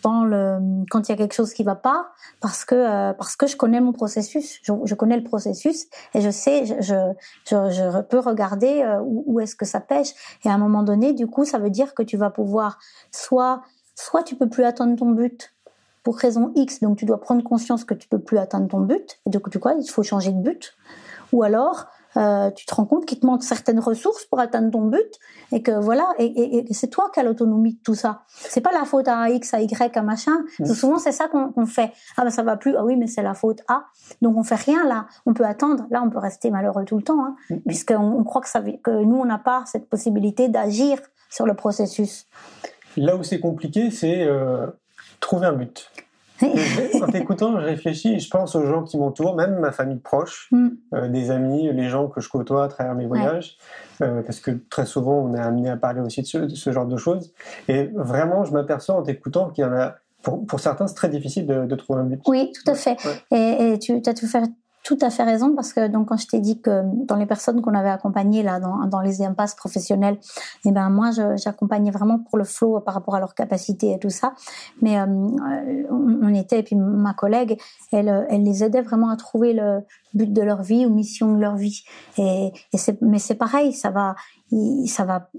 dans le quand il y a quelque chose qui va pas parce que euh, parce que je connais mon processus je, je, connais le processus et je sais je je, je, peux regarder euh, où, où est-ce que ça pêche et à un moment donné du coup ça veut dire que tu vas pouvoir soit soit tu peux plus atteindre ton but pour raison X, donc tu dois prendre conscience que tu peux plus atteindre ton but, et donc tu quoi, il faut changer de but. Ou alors, euh, tu te rends compte qu'il te manque certaines ressources pour atteindre ton but, et que voilà, et, c'est toi qui as l'autonomie de tout ça. C'est pas la faute à X, à Y, à machin. Mmh. Souvent c'est ça qu'on fait. Ah ben ça va plus. Ah oui, mais c'est la faute à. Donc on fait rien là. On peut attendre. Là, on peut rester malheureux tout le temps, hein, mmh. puisqu'on on croit que, ça, que nous on n'a pas cette possibilité d'agir sur le processus. Là où c'est compliqué, c'est euh, trouver un but. <laughs> en t'écoutant, je réfléchis et je pense aux gens qui m'entourent, même ma famille proche, mm. euh, des amis, les gens que je côtoie à travers mes voyages, euh, parce que très souvent on est amené à parler aussi de ce, genre de choses. Et vraiment, je m'aperçois en t'écoutant qu'il y en a, pour, pour certains, c'est très difficile de, trouver un but. Oui, tout à fait. Et, et, tu as tout fait tout à fait raison parce que donc quand je t'ai dit que dans les personnes qu'on avait accompagnées là dans, dans les impasses professionnelles, et eh ben moi j'accompagnais vraiment pour le flow par rapport à leur capacité et tout ça. Mais euh, on, était et puis ma collègue, elle elle les aidait vraiment à trouver le but de leur vie ou mission de leur vie. Et, et c'est mais c'est pareil, ça va ça va.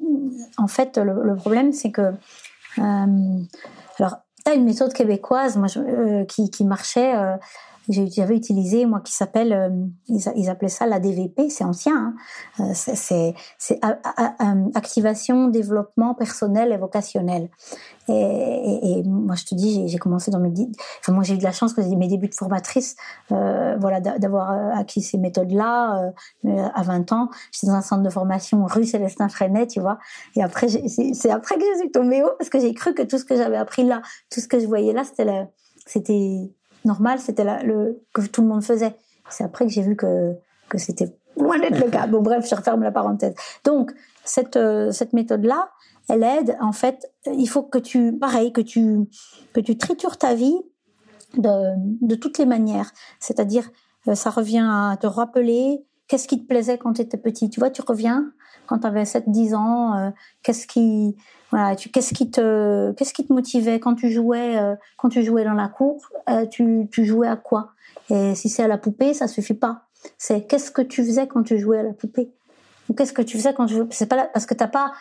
En fait le, problème c'est que euh, alors t'as une méthode québécoise moi je, euh, qui qui marchait j'avais utilisé moi qui s'appelle euh, ils, appelaient ça la DVP c'est ancien hein. euh, c'est c'est activation développement personnel et vocationnel. Et, et, et moi je te dis j'ai commencé dans mes enfin moi j'ai eu de la chance que mes débuts de formatrice euh, voilà d'avoir euh, acquis ces méthodes là à 20 ans. J'étais dans un centre de formation rue Célestin Freinet tu vois. Et après c'est après que je suis tombée haut parce que j'ai cru que tout ce que j'avais appris là tout ce que je voyais là c'était c'était normal, c'était le que tout le monde faisait. C'est après que j'ai vu que que c'était loin d'être le cas. Bon bref, je referme la parenthèse. Donc cette euh, cette méthode là, elle aide en fait. Il faut que tu pareil que tu que tu tritures ta vie de de toutes les manières. C'est-à-dire euh, ça revient à te rappeler qu'est-ce qui te plaisait quand tu étais petit? Tu vois, tu reviens quand tu avais 7 10 ans, euh, qu'est-ce qui voilà, tu qu'est-ce qui te qu'est-ce qui te motivait quand tu jouais euh, quand tu jouais dans la cour, euh, tu tu jouais à quoi? Et si c'est à la poupée, ça suffit pas. C'est qu'est-ce que tu faisais quand tu jouais à la poupée? Ou qu'est-ce que tu faisais quand tu c'est pas parce que t'as pas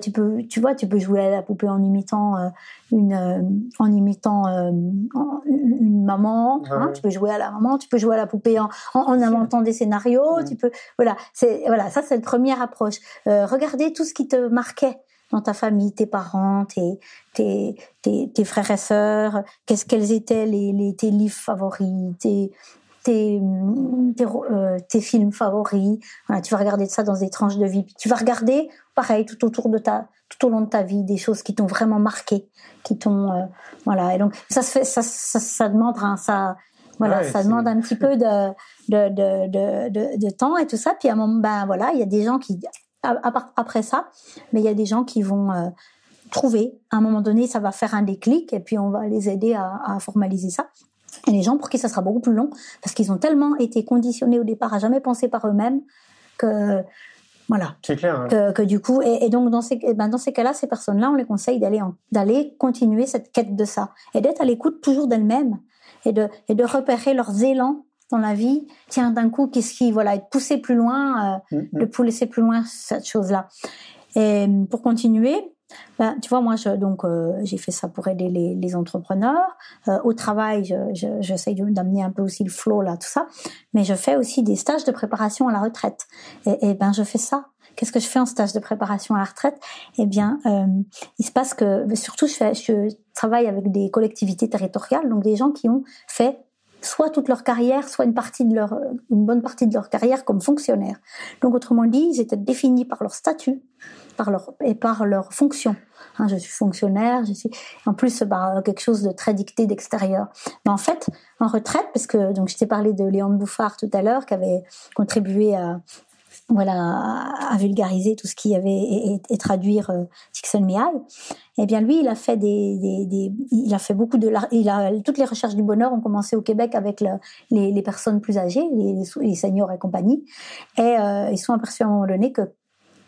tu peux tu vois tu peux jouer à la poupée en imitant une en imitant une maman hein, tu peux jouer à la maman tu peux jouer à la poupée en, en, inventant des scénarios tu peux voilà c'est voilà ça c'est la première approche. Regardez tout ce qui te marquait dans ta famille, tes parents, tes, tes, tes, tes frères et sœurs, qu'est-ce qu'elles étaient les, les, tes livres favoris, tes, tes, tes, euh, tes, films favoris. Voilà, tu vas regarder ça dans des tranches de vie. tu vas regarder, pareil, tout autour de ta, tout au long de ta vie, des choses qui t'ont vraiment marqué, qui t'ont, euh, voilà. Et donc ça se fait, ça, ça, ça demande, hein, ça, voilà, ça demande un petit peu de de, de, de, de, de temps et tout ça. Puis à un moment, ben voilà, il y a des gens qui après ça, mais il y a des gens qui vont euh, trouver, à un moment donné, ça va faire un déclic et puis on va les aider à, à formaliser ça. Et les gens pour qui ça sera beaucoup plus long, parce qu'ils ont tellement été conditionnés au départ à jamais penser par eux-mêmes que voilà. C'est clair. Hein. Que, que, du coup, et, et, donc dans ces, ben dans ces cas-là, ces personnes-là, on les conseille d'aller d'aller continuer cette quête de ça et d'être à l'écoute toujours d'elles-mêmes et de et de repérer leurs élans dans la vie, tiens, d'un coup, qu'est-ce qui, voilà, être poussé plus loin, euh, mm-hmm. de pousser plus loin cette chose-là. Et pour continuer, ben, tu vois, moi, je, donc, euh, j'ai fait ça pour aider les, entrepreneurs. Euh, au travail, j'essaye je, d'amener un peu aussi le flow là, tout ça. Mais je fais aussi des stages de préparation à la retraite. Et, et ben, je fais ça. Qu'est-ce que je fais en stage de préparation à la retraite? Eh bien, euh, il se passe que, surtout, je, je travaille avec des collectivités territoriales, donc des gens qui ont fait soit toute leur carrière, soit une partie de leur, une bonne partie de leur carrière comme fonctionnaires. Donc, autrement dit, ils étaient définis par leur statut, par leur, et par leur fonction. Hein, je suis fonctionnaire, je suis, en plus, bah, quelque chose de très dicté d'extérieur. Mais en fait, en retraite, parce que, donc, je t'ai parlé de Léon Bouffard tout à l'heure, qui avait contribué à, voilà, à vulgariser tout ce qui avait et, traduire euh, Csikszentmihalyi. Eh bien, lui, il a fait des, des, des, il a fait beaucoup de, il a toutes les recherches du bonheur ont commencé au Québec avec le, les, les, personnes plus âgées, les, les seniors et compagnie, et euh, ils sont aperçus à un moment donné que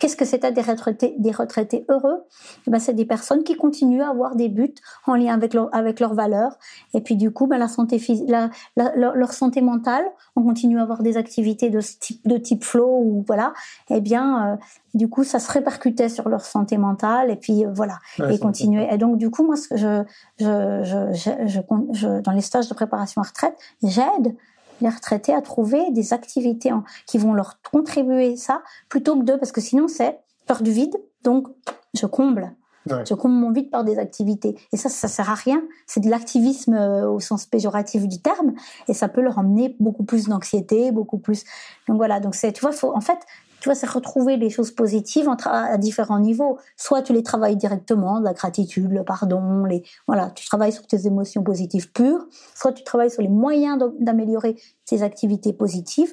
Qu'est-ce que c'était des retraités, des retraités heureux? Eh ben, C'est des personnes qui continuent à avoir des buts en lien avec, leur, avec leurs valeurs. Et puis du coup, ben, la santé la, la, leur santé mentale, on continue à avoir des activités de, type, de type flow ou voilà. Eh bien, euh, du coup, ça se répercutait sur leur santé mentale et puis euh, voilà, et continuer. Et donc du coup, moi, ce que je, je, je, je, je, dans les stages de préparation à retraite, j'aide les retraités à trouver des activités qui vont leur contribuer ça, plutôt que de, parce que sinon c'est peur du vide, donc je comble. Je comble mon vide par des activités. Et ça, ça sert à rien. C'est de l'activisme euh, au sens péjoratif du terme. Et ça peut leur emmener beaucoup plus d'anxiété, beaucoup plus. Donc voilà. Donc c'est, tu vois, faut, en fait, tu vois, c'est retrouver les choses positives à, différents niveaux. Soit tu les travailles directement, la gratitude, le pardon, les, voilà, tu travailles sur tes émotions positives pures. Soit tu travailles sur les moyens d'améliorer tes activités positives,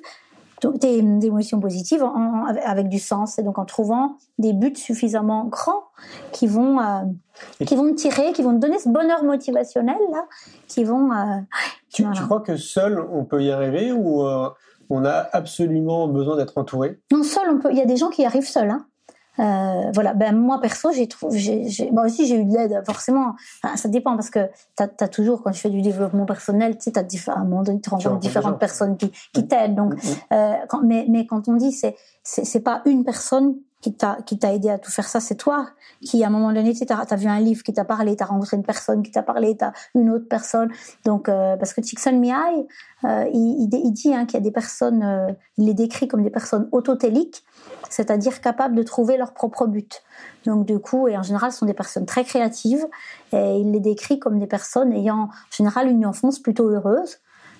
tes, émotions positives en, avec du sens. Et donc en trouvant des buts suffisamment grands qui vont, euh, qui vont te tirer, qui vont te donner ce bonheur motivationnel là, qui vont. Euh, tu, tu, crois que seul on peut y arriver ou euh, on a absolument besoin d'être entouré Non, seul, on peut. Il y a des gens qui arrivent seuls. Hein. Euh, voilà, ben moi perso, j'ai trouvé, moi aussi j'ai eu de l'aide, forcément. ça dépend parce que tu as, toujours, quand tu fais du développement personnel, tu sais, t'as différents, tu rencontres différentes personnes qui, qui mm. t'aident. Donc, mm, mm. Euh, quand, mais, mais quand on dit c'est c'est pas une personne qui t'a qui t'a aidé à tout faire ça, c'est toi qui à un moment donné, tu as, vu un livre qui t'a parlé, tu as rencontré une personne qui t'a parlé, tu as une autre personne. Donc euh, parce que Csikszentmihalyi, euh, il, il, dit hein, qu'il y a des personnes, euh, il les décrit comme des personnes autotéliques, c'est-à-dire capables de trouver leur propre but. Donc du coup, et en général, ce sont des personnes très créatives, et il les décrit comme des personnes ayant en général une enfance plutôt heureuse.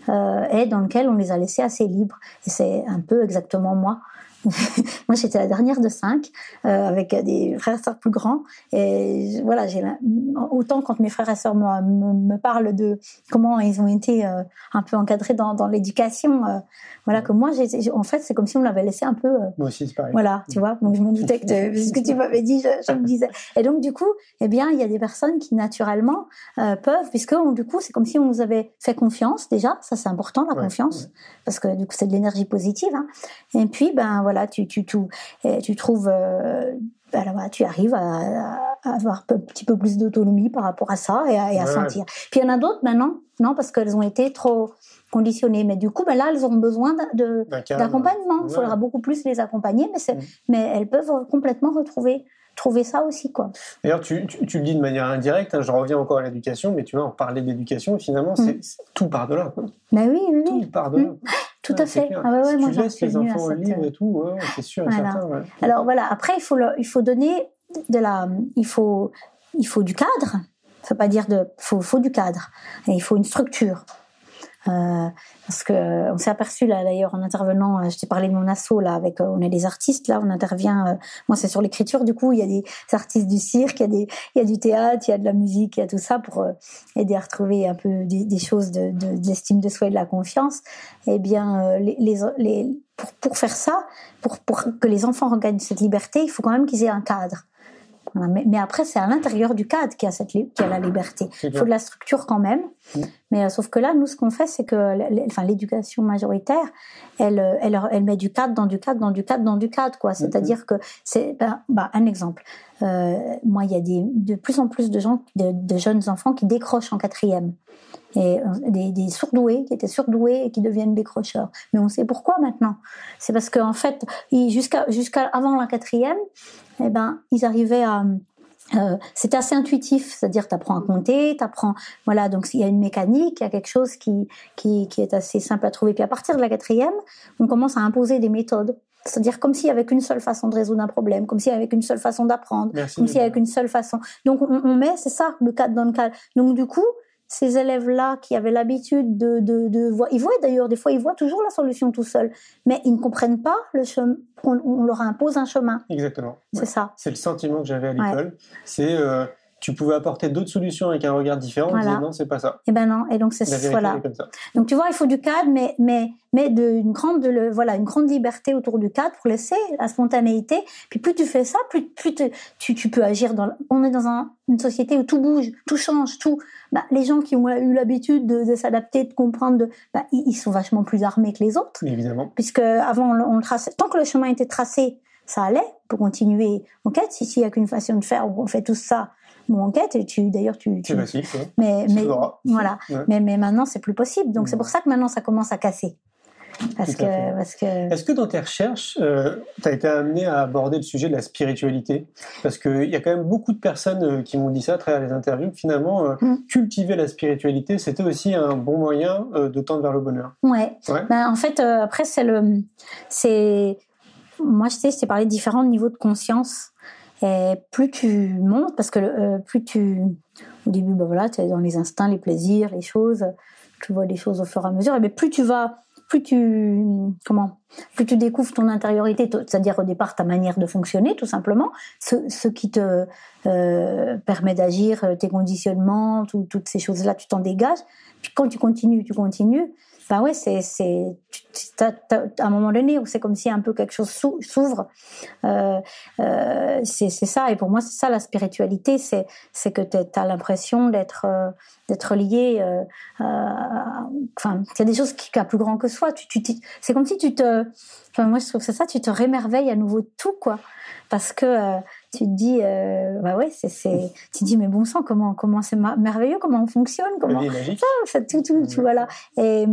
Euh, et dans lequel on les a laissés assez libres. Et c'est un peu exactement moi. <laughs> moi, j'étais la dernière de cinq, euh, avec des frères et sœurs plus grands. Et voilà, j'ai autant quand mes frères et sœurs me, me, parlent de comment ils ont été euh, un peu encadrés dans, dans l'éducation, euh, voilà que moi, j'ai, en fait, c'est comme si on l'avait laissé un peu. Moi aussi, c'est pareil. Voilà, tu vois. Donc je me doutais que <laughs> ce que tu m'avais dit, je, je, me disais. Et donc du coup, eh bien, il y a des personnes qui naturellement peuvent, puisque du coup, c'est comme si on nous avait fait confiance déjà. Ça, c'est important la confiance, parce que du coup, c'est de l'énergie positive. Hein. Et puis, ben voilà, tu tu tu, tu trouves. Euh, ben, voilà, tu arrives à, à, avoir un petit peu plus d'autonomie par rapport à ça et à, et à sentir. Puis il y en a d'autres maintenant, non, parce qu'elles ont été trop conditionnées. Mais du coup, ben là, elles auront besoin d'accompagnement. Il faudra beaucoup plus les accompagner, mais, mm. mais elles peuvent complètement retrouver trouver ça aussi quoi. D'ailleurs, tu, tu, le dis de manière indirecte. Hein, je reviens encore à l'éducation, mais tu vois, on parlait d'éducation. Finalement, mm. c'est tout part de là. Ben oui, oui, Tout part de là. Tout à fait. Ah ouais, ouais, tu laisses les enfants libres et tout, ouais, c'est sûr et certain. Alors voilà, après il faut il faut donner de la, il faut il faut du cadre. Ça veut pas dire de, faut faut du cadre. Et il faut une structure. Euh, parce que on s'est aperçu là d'ailleurs en intervenant, euh, je t'ai parlé de mon asso là avec, euh, on est des artistes là, on intervient. Euh, moi c'est sur l'écriture du coup, il y a des artistes du cirque, il y a des, il y a du théâtre, il y a de la musique, il y a tout ça pour aider à retrouver un peu des, des choses de, de, de l'estime de soi et de la confiance. Eh bien les, les pour, pour faire ça, pour, pour que les enfants regagnent cette liberté, il faut quand même qu'ils aient un cadre. Mais, après, c'est à l'intérieur du cadre qu'il y a, cette, qu'il y a la liberté. Il faut de la structure quand même. Mais euh, sauf que là, nous, ce qu'on fait, c'est que enfin, l'éducation majoritaire, elle, euh, elle, elle met du cadre dans du cadre, dans du cadre, dans du cadre. quoi. C'est-à-dire que c'est ben, bah, un exemple. Euh, moi, il y a des, de plus en plus de gens, de, de jeunes enfants qui décrochent en quatrième et des, des surdoués qui étaient surdoués et qui deviennent décrocheurs. Mais on sait pourquoi maintenant. C'est parce qu'en fait, jusqu'à jusqu'à avant la quatrième, eh ben, ils arrivaient à euh, c'était assez intuitif, c'est-à-dire tu apprends à compter, tu apprends, voilà, donc il y a une mécanique, il y a quelque chose qui, qui, qui est assez simple à trouver. Puis à partir de la quatrième, on commence à imposer des méthodes. C'est-à-dire comme s'il y avait qu'une seule façon de résoudre un problème, comme s'il y avait qu'une seule façon d'apprendre, comme s'il y avait qu'une seule façon. Donc on, on met, c'est ça, le cadre dans le cadre. Donc du coup, ces élèves-là qui avaient l'habitude de, de, de voir, ils voient d'ailleurs, des fois, ils voient toujours la solution tout seuls, mais ils ne comprennent pas le chemin, on, leur impose un chemin. Exactement. C'est ça. C'est le sentiment que j'avais à l'école. C'est, euh, tu pouvais apporter d'autres solutions avec un regard différent. Voilà. non, c'est pas ça. Et eh ben non. Et donc c'est voilà. Comme ça. Donc tu vois, il faut du cadre, mais mais mais de une grande de voilà une grande liberté autour du cadre pour laisser la spontanéité. Puis plus tu fais ça, plus plus tu tu peux agir dans. On est dans un, une société où tout bouge, tout change, tout. Bah, les gens qui ont eu l'habitude de, de s'adapter, de comprendre, de, bah, ils, sont vachement plus armés que les autres. Évidemment. Puisque avant on, on traçait, tant que le chemin était tracé, ça allait pour continuer. Quête, si s'il y a qu'une façon de faire, on fait tout ça mon enquête et tu d'ailleurs tu, tu... Facile, mais mais voilà mais mais maintenant c'est plus possible donc c'est pour ça que maintenant ça commence à casser parce que, parce que... Est-ce que dans tes recherches, euh, tu as été amené à aborder le sujet de la spiritualité? Parce qu'il y a quand même beaucoup de personnes euh, qui m'ont dit ça à travers les interviews. Finalement, euh, mm. cultiver la spiritualité, c'était aussi un bon moyen de tendre vers le bonheur. Ouais. Ben, en fait, après, c'est le, c'est, moi, je sais, je t'ai parlé de différents niveaux de conscience. Et plus tu montes, parce que euh, plus tu, au début, ben voilà, tu es dans les instincts, les plaisirs, les choses, tu vois les choses au fur et à mesure, et plus tu vas, plus tu, comment, plus tu découvres ton intériorité, c'est-à-dire au départ ta manière de fonctionner, tout simplement, ce, ce qui te euh, permet d'agir, tes conditionnements, toutes ces choses-là, tu t'en dégages. Puis quand tu continues, tu continues, ben ouais, c'est, c'est, à un moment donné où c'est comme si un peu quelque chose s'ouvre. Euh, euh, c'est, ça. Et pour moi, c'est ça la spiritualité. C'est, c'est que tu as l'impression d'être, euh, d'être lié. Euh, enfin, il y a des choses qui, sont plus grand que soi. Tu, tu, c'est comme si tu te, enfin, moi je trouve c'est ça. Tu te rémerveilles à nouveau de tout, quoi. Parce que euh, tu te dis, euh, bah ouais, c'est, c'est, tu te dis, mais bon sang, comment, comment c'est merveilleux, comment on fonctionne, comment, ça, tout, tout, tout, voilà. Et,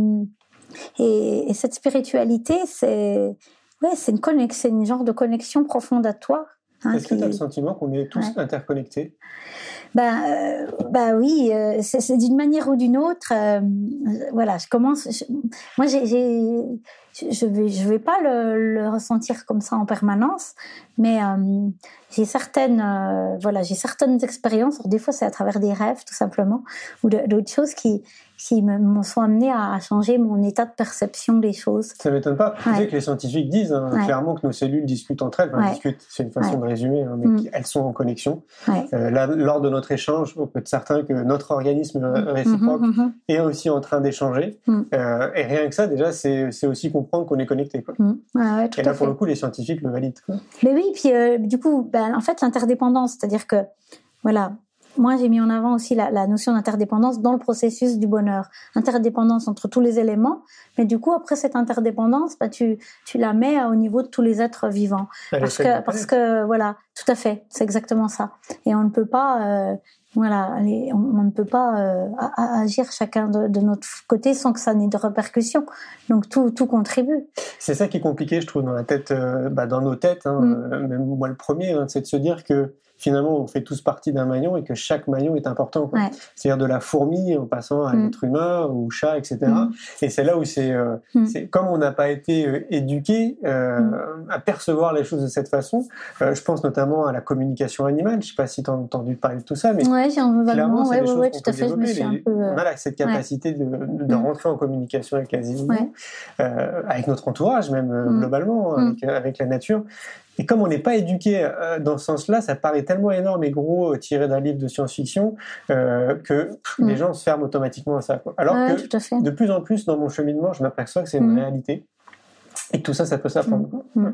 et, et, cette spiritualité, c'est, ouais, c'est une connexion, c'est une genre de connexion profonde à toi. Hein, Est-ce que tu as le sentiment qu'on est tous interconnectés? Bah, euh, bah oui, euh, c'est d'une manière ou d'une autre. Euh, voilà, je commence. moi, j'ai, je vais, je vais pas le, le, ressentir comme ça en permanence, mais j'ai certaines, voilà, j'ai certaines expériences. Des fois, c'est à travers des rêves, tout simplement, ou d'autres choses qui, qui me sont amenés à, changer mon état de perception des choses. Ça m'étonne pas. Tu sais que les scientifiques disent hein, clairement que nos cellules discutent entre elles. Enfin, discutent, c'est une façon de résumer, hein, mais mm. elles sont en connexion. Euh, là, lors de notre échange, on peut être certain que notre organisme mm. réciproque mm-hmm. est aussi en train d'échanger. Mm. Euh, et rien que ça, déjà, c'est aussi comprendre qu'on est connecté. Quoi. et là, pour le coup, les scientifiques le valident. Mais oui, puis euh, du coup, ben, en fait, l'interdépendance, c'est-à-dire que voilà, moi, j'ai mis en avant aussi la, la notion d'interdépendance dans le processus du bonheur. Interdépendance entre tous les éléments, mais du coup, après cette interdépendance, bah, tu, tu la mets au niveau de tous les êtres vivants. parce que, parce que, voilà, tout à fait, c'est exactement ça. Et on ne peut pas, euh, voilà, on, on, ne peut pas euh, agir chacun de, de, notre côté sans que ça n'ait de répercussions. Donc tout, tout contribue. C'est ça qui est compliqué, je trouve, dans la tête, euh, bah, dans nos têtes, hein, mm. même moi le premier, hein, c'est de se dire que finalement, on fait tous partie d'un maillon et que chaque maillon est important. C'est-à-dire de la fourmi en passant à mm. l'être humain ou chat, etc. Mm. Et c'est là où c'est, euh, mm. comme on n'a pas été euh, éduqué euh, à percevoir les choses de cette façon. Euh, je pense notamment à la communication animale. Je sais pas si tu as entendu parler de tout ça, mais ouais, clairement, c'est ouais, des ouais, choses tout à fait. On a cette capacité de, de rentrer en communication avec les animaux, avec notre entourage même globalement, avec, avec la nature. Et comme on n'est pas éduqué euh, dans ce sens-là, ça paraît tellement énorme et gros euh, tiré d'un livre de science-fiction euh, que mm. les gens se ferment automatiquement à ça. Alors que de plus en plus dans mon cheminement, je m'aperçois que c'est une mm. réalité. Et tout ça, ça peut s'apprendre. Mm.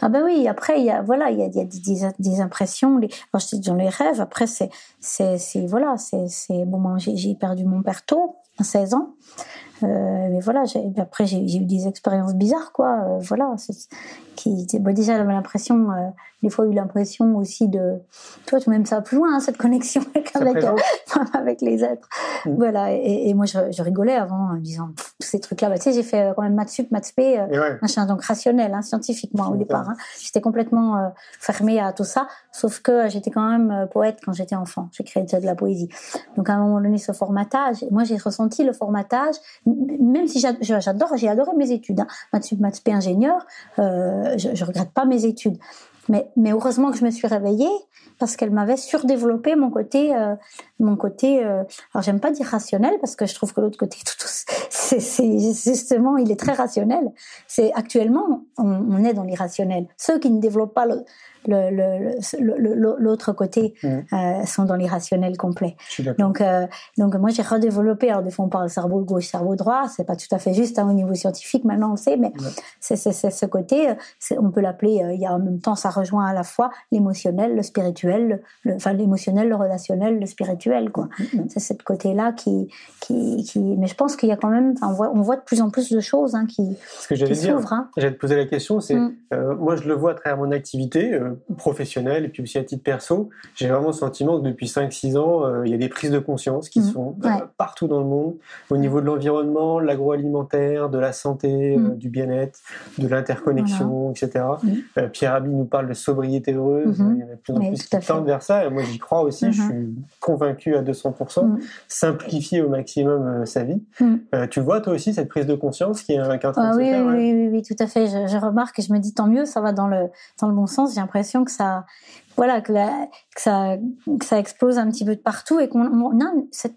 Ah ben oui, après il y a voilà, il y a, y a des, des, impressions. Les, bon, je dans les rêves. Après c'est c'est voilà, c'est c'est bon, moi j'ai perdu mon père tôt, à 16 ans. Euh, mais voilà, après j'ai eu des expériences bizarres, quoi. Euh, voilà, qui, bon, déjà j'avais l'impression, euh, des fois eu l'impression aussi de, toi tu m'aimes ça plus loin, hein, cette connexion <laughs> avec, avec, les êtres. Mm. Voilà, et, et moi je, je, rigolais avant en disant ces trucs-là. Bah, tu sais, j'ai fait quand même maths sup, maths spé, machin, donc rationnel, hein, scientifique moi au départ. Hein. J'étais complètement fermée à tout ça, sauf que j'étais quand même poète quand j'étais enfant. J'ai créé de la poésie. Donc à un moment donné, ce formatage, moi j'ai ressenti le formatage même si j'adore, j'ai adoré mes études, hein. maths, maths ingénieur, euh, je, je regrette pas mes études. Mais, mais heureusement que je me suis réveillée parce qu'elle m'avait surdéveloppé mon côté, euh, mon côté. Euh, alors j'aime pas dire rationnel parce que je trouve que l'autre côté, <laughs> tout, c'est justement, il est très rationnel. C'est actuellement, on, on est dans l'irrationnel. Ceux qui ne développent pas le, l'autre côté mmh. euh, sont dans l'irrationnel complet. Donc, donc moi j'ai redéveloppé. Alors des fois on parle cerveau gauche, cerveau droit. C'est pas tout à fait juste hein, au niveau scientifique. Maintenant on sait, mais c'est ce côté. On peut l'appeler. Il y a en même temps ça rejoint à la fois l'émotionnel, le spirituel, le, enfin l'émotionnel, le relationnel, le spirituel. Quoi. Mmh, mmh. C'est ce côté-là qui, qui, qui. Mais je pense qu'il y a quand même. On voit, on voit de plus en plus de choses hein, qui, Ce que j'allais dire. Hein. J'allais te poser la question. C'est moi je le vois à travers mon activité professionnel et puis aussi à titre perso, j'ai vraiment le sentiment que depuis 5-6 ans, euh, il y a des prises de conscience qui mmh. sont euh, partout dans le monde, au niveau de l'environnement, l'agroalimentaire, de la santé, euh, du bien-être, de l'interconnexion, etc. Pierre Abi nous parle de sobriété heureuse, il y en a de plus en plus qui tendent vers ça, et moi j'y crois aussi, je suis convaincu à 200%, simplifier au maximum sa vie. tu vois toi aussi cette prise de conscience qui est, qui est en train ah, de oui, se faire oui, oui, oui, tout à fait, je, je remarque et je me dis tant mieux, ça va dans le, dans le bon sens, j'ai l'impression que ça, voilà, que, ça, ça explose un petit peu de partout et qu'on,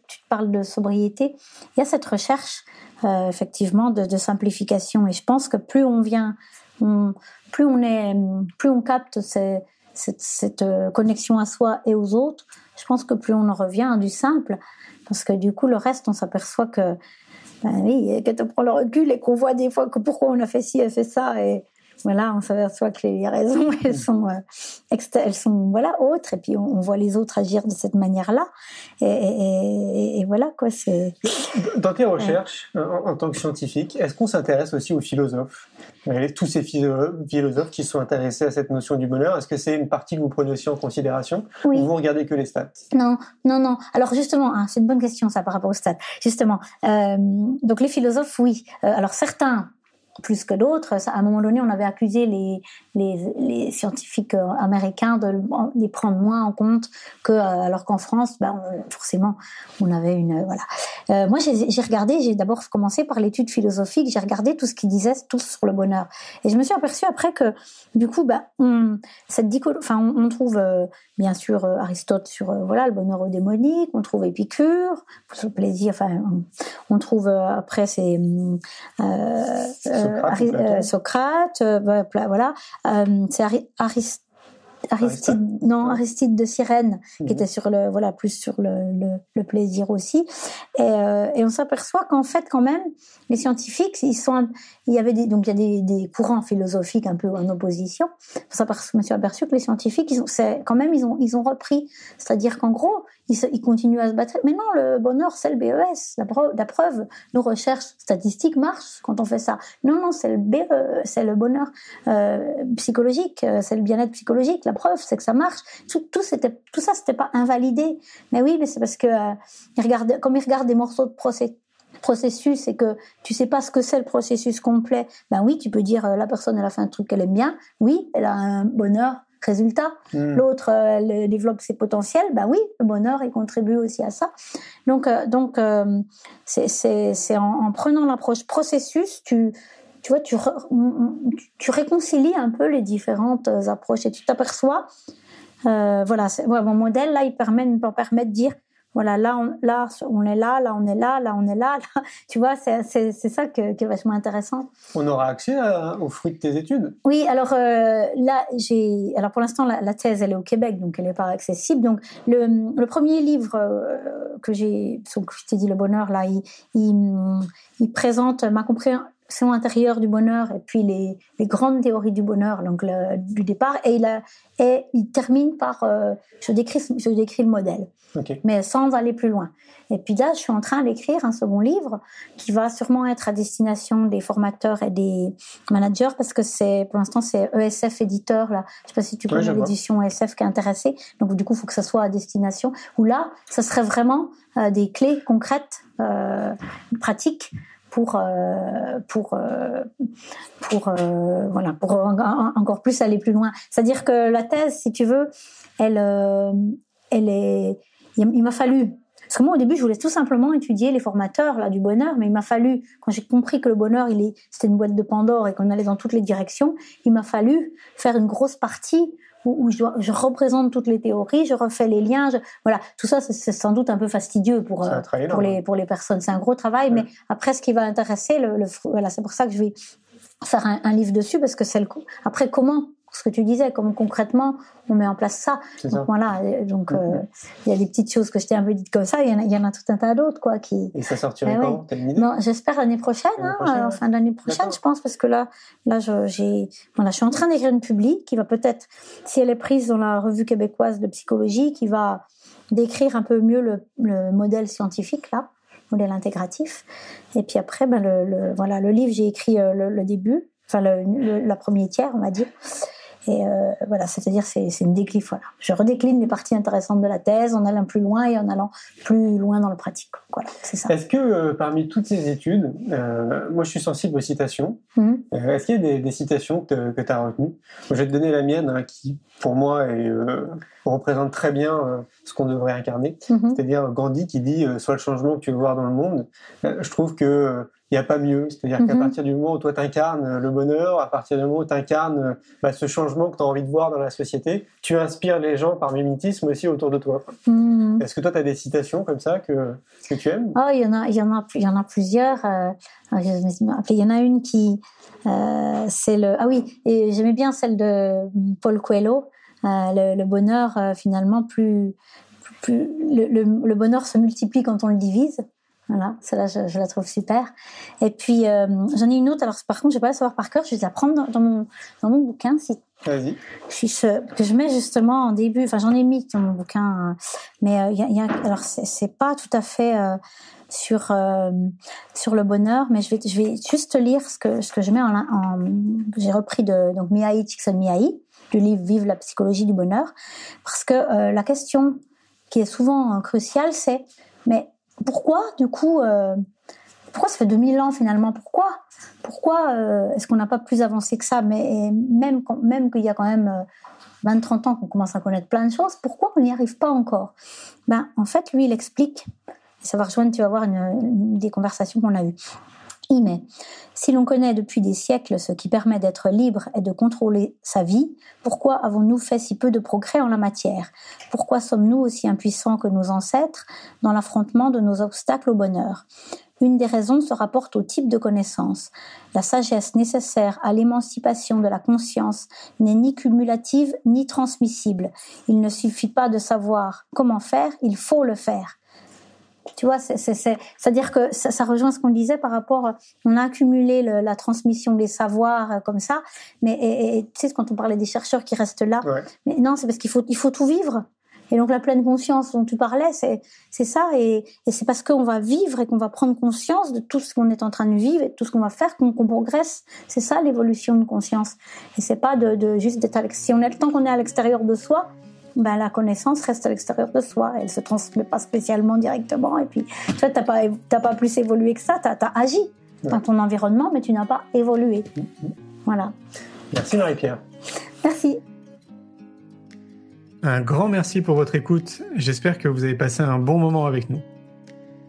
tu parles de sobriété, il y a cette recherche euh, effectivement de, simplification. Et je pense que plus on vient, plus on est, plus on capte cette, euh, connexion à soi et aux autres, je pense que plus on en revient du simple, parce que du coup le reste, on s'aperçoit que ben oui, quand prend le recul et qu'on voit des fois que pourquoi on a fait ci et fait ça et voilà, on s'aperçoit que les raisons, <laughs> elles sont, euh, elles sont voilà autres, et puis on, voit les autres agir de cette manière-là, et, voilà quoi. C'est. Dans tes recherches en, tant que scientifique, est-ce qu'on s'intéresse aussi aux philosophes, tous ces philosophes qui sont intéressés à cette notion du bonheur Est-ce que c'est une partie que vous prenez aussi en considération, ou vous regardez que les stats? Non, non, non. Alors justement, hein, c'est une bonne question ça par rapport aux stats. Justement, euh, donc les philosophes, oui. Euh, alors certains plus que d'autres. À un moment donné, on avait accusé les, les, scientifiques euh, américains de les prendre moins en compte que, euh, alors qu'en France, ben, forcément, on avait une voilà. Euh, moi, j'ai regardé, j'ai d'abord commencé par l'étude philosophique. J'ai regardé tout ce qu'ils disaient tous sur le bonheur, et je me suis aperçue après que, du coup, ben, on, cette enfin, on, trouve bien sûr Aristote sur voilà le bonheur démonique, on trouve Épicure sur le plaisir. Enfin, on, trouve après c'est Socrate, Socrate voilà. C'est Aristide. Aristide, non, Aristide de Cyrène, qui mhm. était sur le, voilà, plus sur le, le, plaisir aussi. Et, euh, et on s'aperçoit qu'en fait, quand même, les scientifiques, ils sont, il y avait des, donc il y a des, des courants philosophiques un peu en opposition. Je me suis aperçu que les scientifiques, ils ont, c'est, quand même, ils ont, ils ont repris. C'est-à-dire qu'en gros, ils, ils, continuent à se battre. Mais non, le bonheur, c'est le BES. La preuve, nos recherches statistiques marchent quand on fait ça. Non, non, c'est le le bonheur euh, psychologique, euh, c'est le bien-être psychologique la preuve, c'est que ça marche. Tout, tout, tout ça, c'était pas invalidé. Mais oui, mais c'est parce que euh, ils regardent, comme ils regardent des morceaux de processus et que tu sais pas ce que c'est le processus complet, ben oui, tu peux dire la personne elle a fait un truc qu'elle aime bien, oui, elle a un bonheur résultat. Hmm. L'autre euh, elle développe ses potentiels, ben oui, le bonheur il contribue aussi à ça. Donc donc c'est c'est en, en, prenant l'approche processus, tu tu vois, tu, tu réconcilies un peu les différentes euh, approches et tu t'aperçois, euh, voilà, mon modèle là, il permet, il permet de dire, voilà, là, on, là, on est là, là, on est là, là, on est là. <laughs> Tu vois, c'est, c'est, c'est ça qui est vachement intéressant. On aura accès aux fruits de tes études Oui, alors euh, là, j'ai. Alors pour l'instant, la, thèse, elle est au Québec, donc elle n'est pas accessible. Donc le, le premier livre euh, que j'ai, que je t'ai dit, Le Bonheur, là, il, il, il présente ma compréhension son intérieur du bonheur et puis les, les grandes théories du bonheur donc du départ. Et il, a, et il termine par euh, je décris je décris le modèle mais sans aller plus loin. Et puis là je suis en train d'écrire un second livre qui va sûrement être à destination des formateurs et des managers parce que c'est pour l'instant c'est ESF éditeur là. Je sais pas si tu connais l'édition ESF qui est intéressée. Donc du coup il faut que ça soit à destination. Où là ça serait vraiment euh, des clés concrètes euh, pratiques pour euh, pour euh, pour euh, voilà pour encore plus aller plus loin. C'est-à-dire que la thèse, si tu veux, elle elle est il m'a fallu parce que moi, au début, je voulais tout simplement étudier les formateurs là du bonheur, mais il m'a fallu, quand j'ai compris que le bonheur, c'était une boîte de Pandore et qu'on allait dans toutes les directions, il m'a fallu faire une grosse partie où, je, je, représente toutes les théories, je refais les liens. voilà, tout ça, c'est sans doute un peu fastidieux pour euh, pour les pour les personnes. C'est un gros travail, mais après, ce qui va intéresser, le, le voilà, c'est pour ça que je vais faire un, un livre dessus parce que c'est le coup. Après, comment ce que tu disais, comment concrètement on met en place ça. Donc voilà, donc euh, il y a des petites choses que je t'ai un peu dites comme ça, il y en a, il y en a tout un tas d'autres quoi qui. Et ça sortirait eh quand? Non, j'espère l'année prochaine, hein, en fin d'année prochaine, je pense, parce que là, là, j'ai, voilà, je suis en train d'écrire une publique qui va peut-être, si elle est prise dans la revue québécoise de psychologie, qui va décrire un peu mieux le, le modèle scientifique là modèle intégratif. Et puis après, ben le, le voilà, le livre, j'ai écrit euh, le, le, début, enfin le, la première tiers, on va dire. Et euh, voilà, c'est-à-dire c'est une déclif. Voilà. Je redécline les parties intéressantes de la thèse en allant plus loin et en allant plus loin dans le pratique. Voilà, c'est ça. Est-ce que euh, parmi toutes ces études, euh, moi je suis sensible aux citations. Mmh. Euh, est-ce qu'il y a des, des citations que, que tu as retenues Je vais te donner la mienne, hein, qui pour moi est, représente très bien ce qu'on devrait incarner. Mmh. C'est-à-dire Gandhi qui dit Sois le changement que tu veux voir dans le monde. je trouve que il n'y a pas mieux. C'est-à-dire qu'à mhm. partir du moment où toi t'incarnes euh, le bonheur, à partir du moment où t'incarnes euh, bah, ce changement que tu as envie de voir dans la société, tu inspires les gens par mimétisme aussi autour de toi. Mhm. Est-ce que toi tu as des citations comme ça que, que tu aimes? Oh, il y en a, il y en a, il y en a plusieurs. Euh, il y en a une qui, euh, c'est le, ah oui, et j'aimais bien celle de Paul Coelho, le, le, bonheur finalement plus, plus, le, le bonheur se multiplie quand on le divise. Voilà, celle-là, je, la trouve super. Et puis, euh, j'en ai une autre. Alors, par contre, je vais pas la savoir par cœur. Je vais la prendre dans, mon, dans mon bouquin. Si, Vas-y. que je mets justement en début. Enfin, j'en ai mis dans mon bouquin. Mais il euh, y, a, alors, c'est pas tout à fait euh, sur sur le bonheur, mais je vais je vais juste lire ce que ce que je mets en, en j'ai repris de donc Mihai Csikszentmihalyi du livre Vive la psychologie du bonheur, parce que la question qui est souvent cruciale, c'est mais pourquoi, du coup, euh, pourquoi ça fait 2000 ans finalement? Pourquoi Pourquoi euh, est-ce qu'on n'a pas plus avancé que ça? Mais même, même qu'il y a quand même 20-30 ans qu'on commence à connaître plein de choses, pourquoi on n'y arrive pas encore? Ben en fait, lui, il explique. ça va rejoindre, tu vas voir une, des conversations qu'on a eues. Si l'on connaît depuis des siècles ce qui permet d'être libre et de contrôler sa vie, pourquoi avons-nous fait si peu de progrès en la matière? Pourquoi sommes-nous aussi impuissants que nos ancêtres dans l'affrontement de nos obstacles au bonheur? Une des raisons se rapporte au type de connaissance. La sagesse nécessaire à l'émancipation de la conscience n'est ni cumulative ni transmissible. Il ne suffit pas de savoir comment faire, il faut le faire. Tu vois, c'est-à-dire que ça, rejoint ce qu'on disait par rapport, on a accumulé la transmission des savoirs euh, comme ça, mais et, tu sais quand on parlait des chercheurs qui restent là, mais non, c'est parce qu'il faut il faut tout vivre. Et donc la pleine conscience dont tu parlais, c'est c'est ça, et, et c'est parce qu'on va vivre et qu'on va prendre conscience de tout ce qu'on est en train de vivre et de tout ce qu'on va faire qu'on progresse. C'est ça l'évolution de conscience. Et c'est pas de, de juste d'être si on est le temps qu'on est à l'extérieur de soi, ben la connaissance reste à l'extérieur de soi. Elle se transmet pas spécialement directement. Et puis, tu vois, t'as pas, pas plus évolué que ça. T'as as agi dans ton environnement, mais tu n'as pas évolué. Voilà. Merci Marie-Pierre. Merci. Un grand merci pour votre écoute. J'espère que vous avez passé un bon moment avec nous.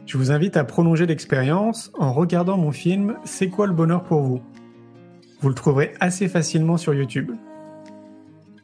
Je vous invite à prolonger l'expérience en regardant mon film C'est quoi le bonheur pour vous? Vous le trouverez assez facilement sur YouTube.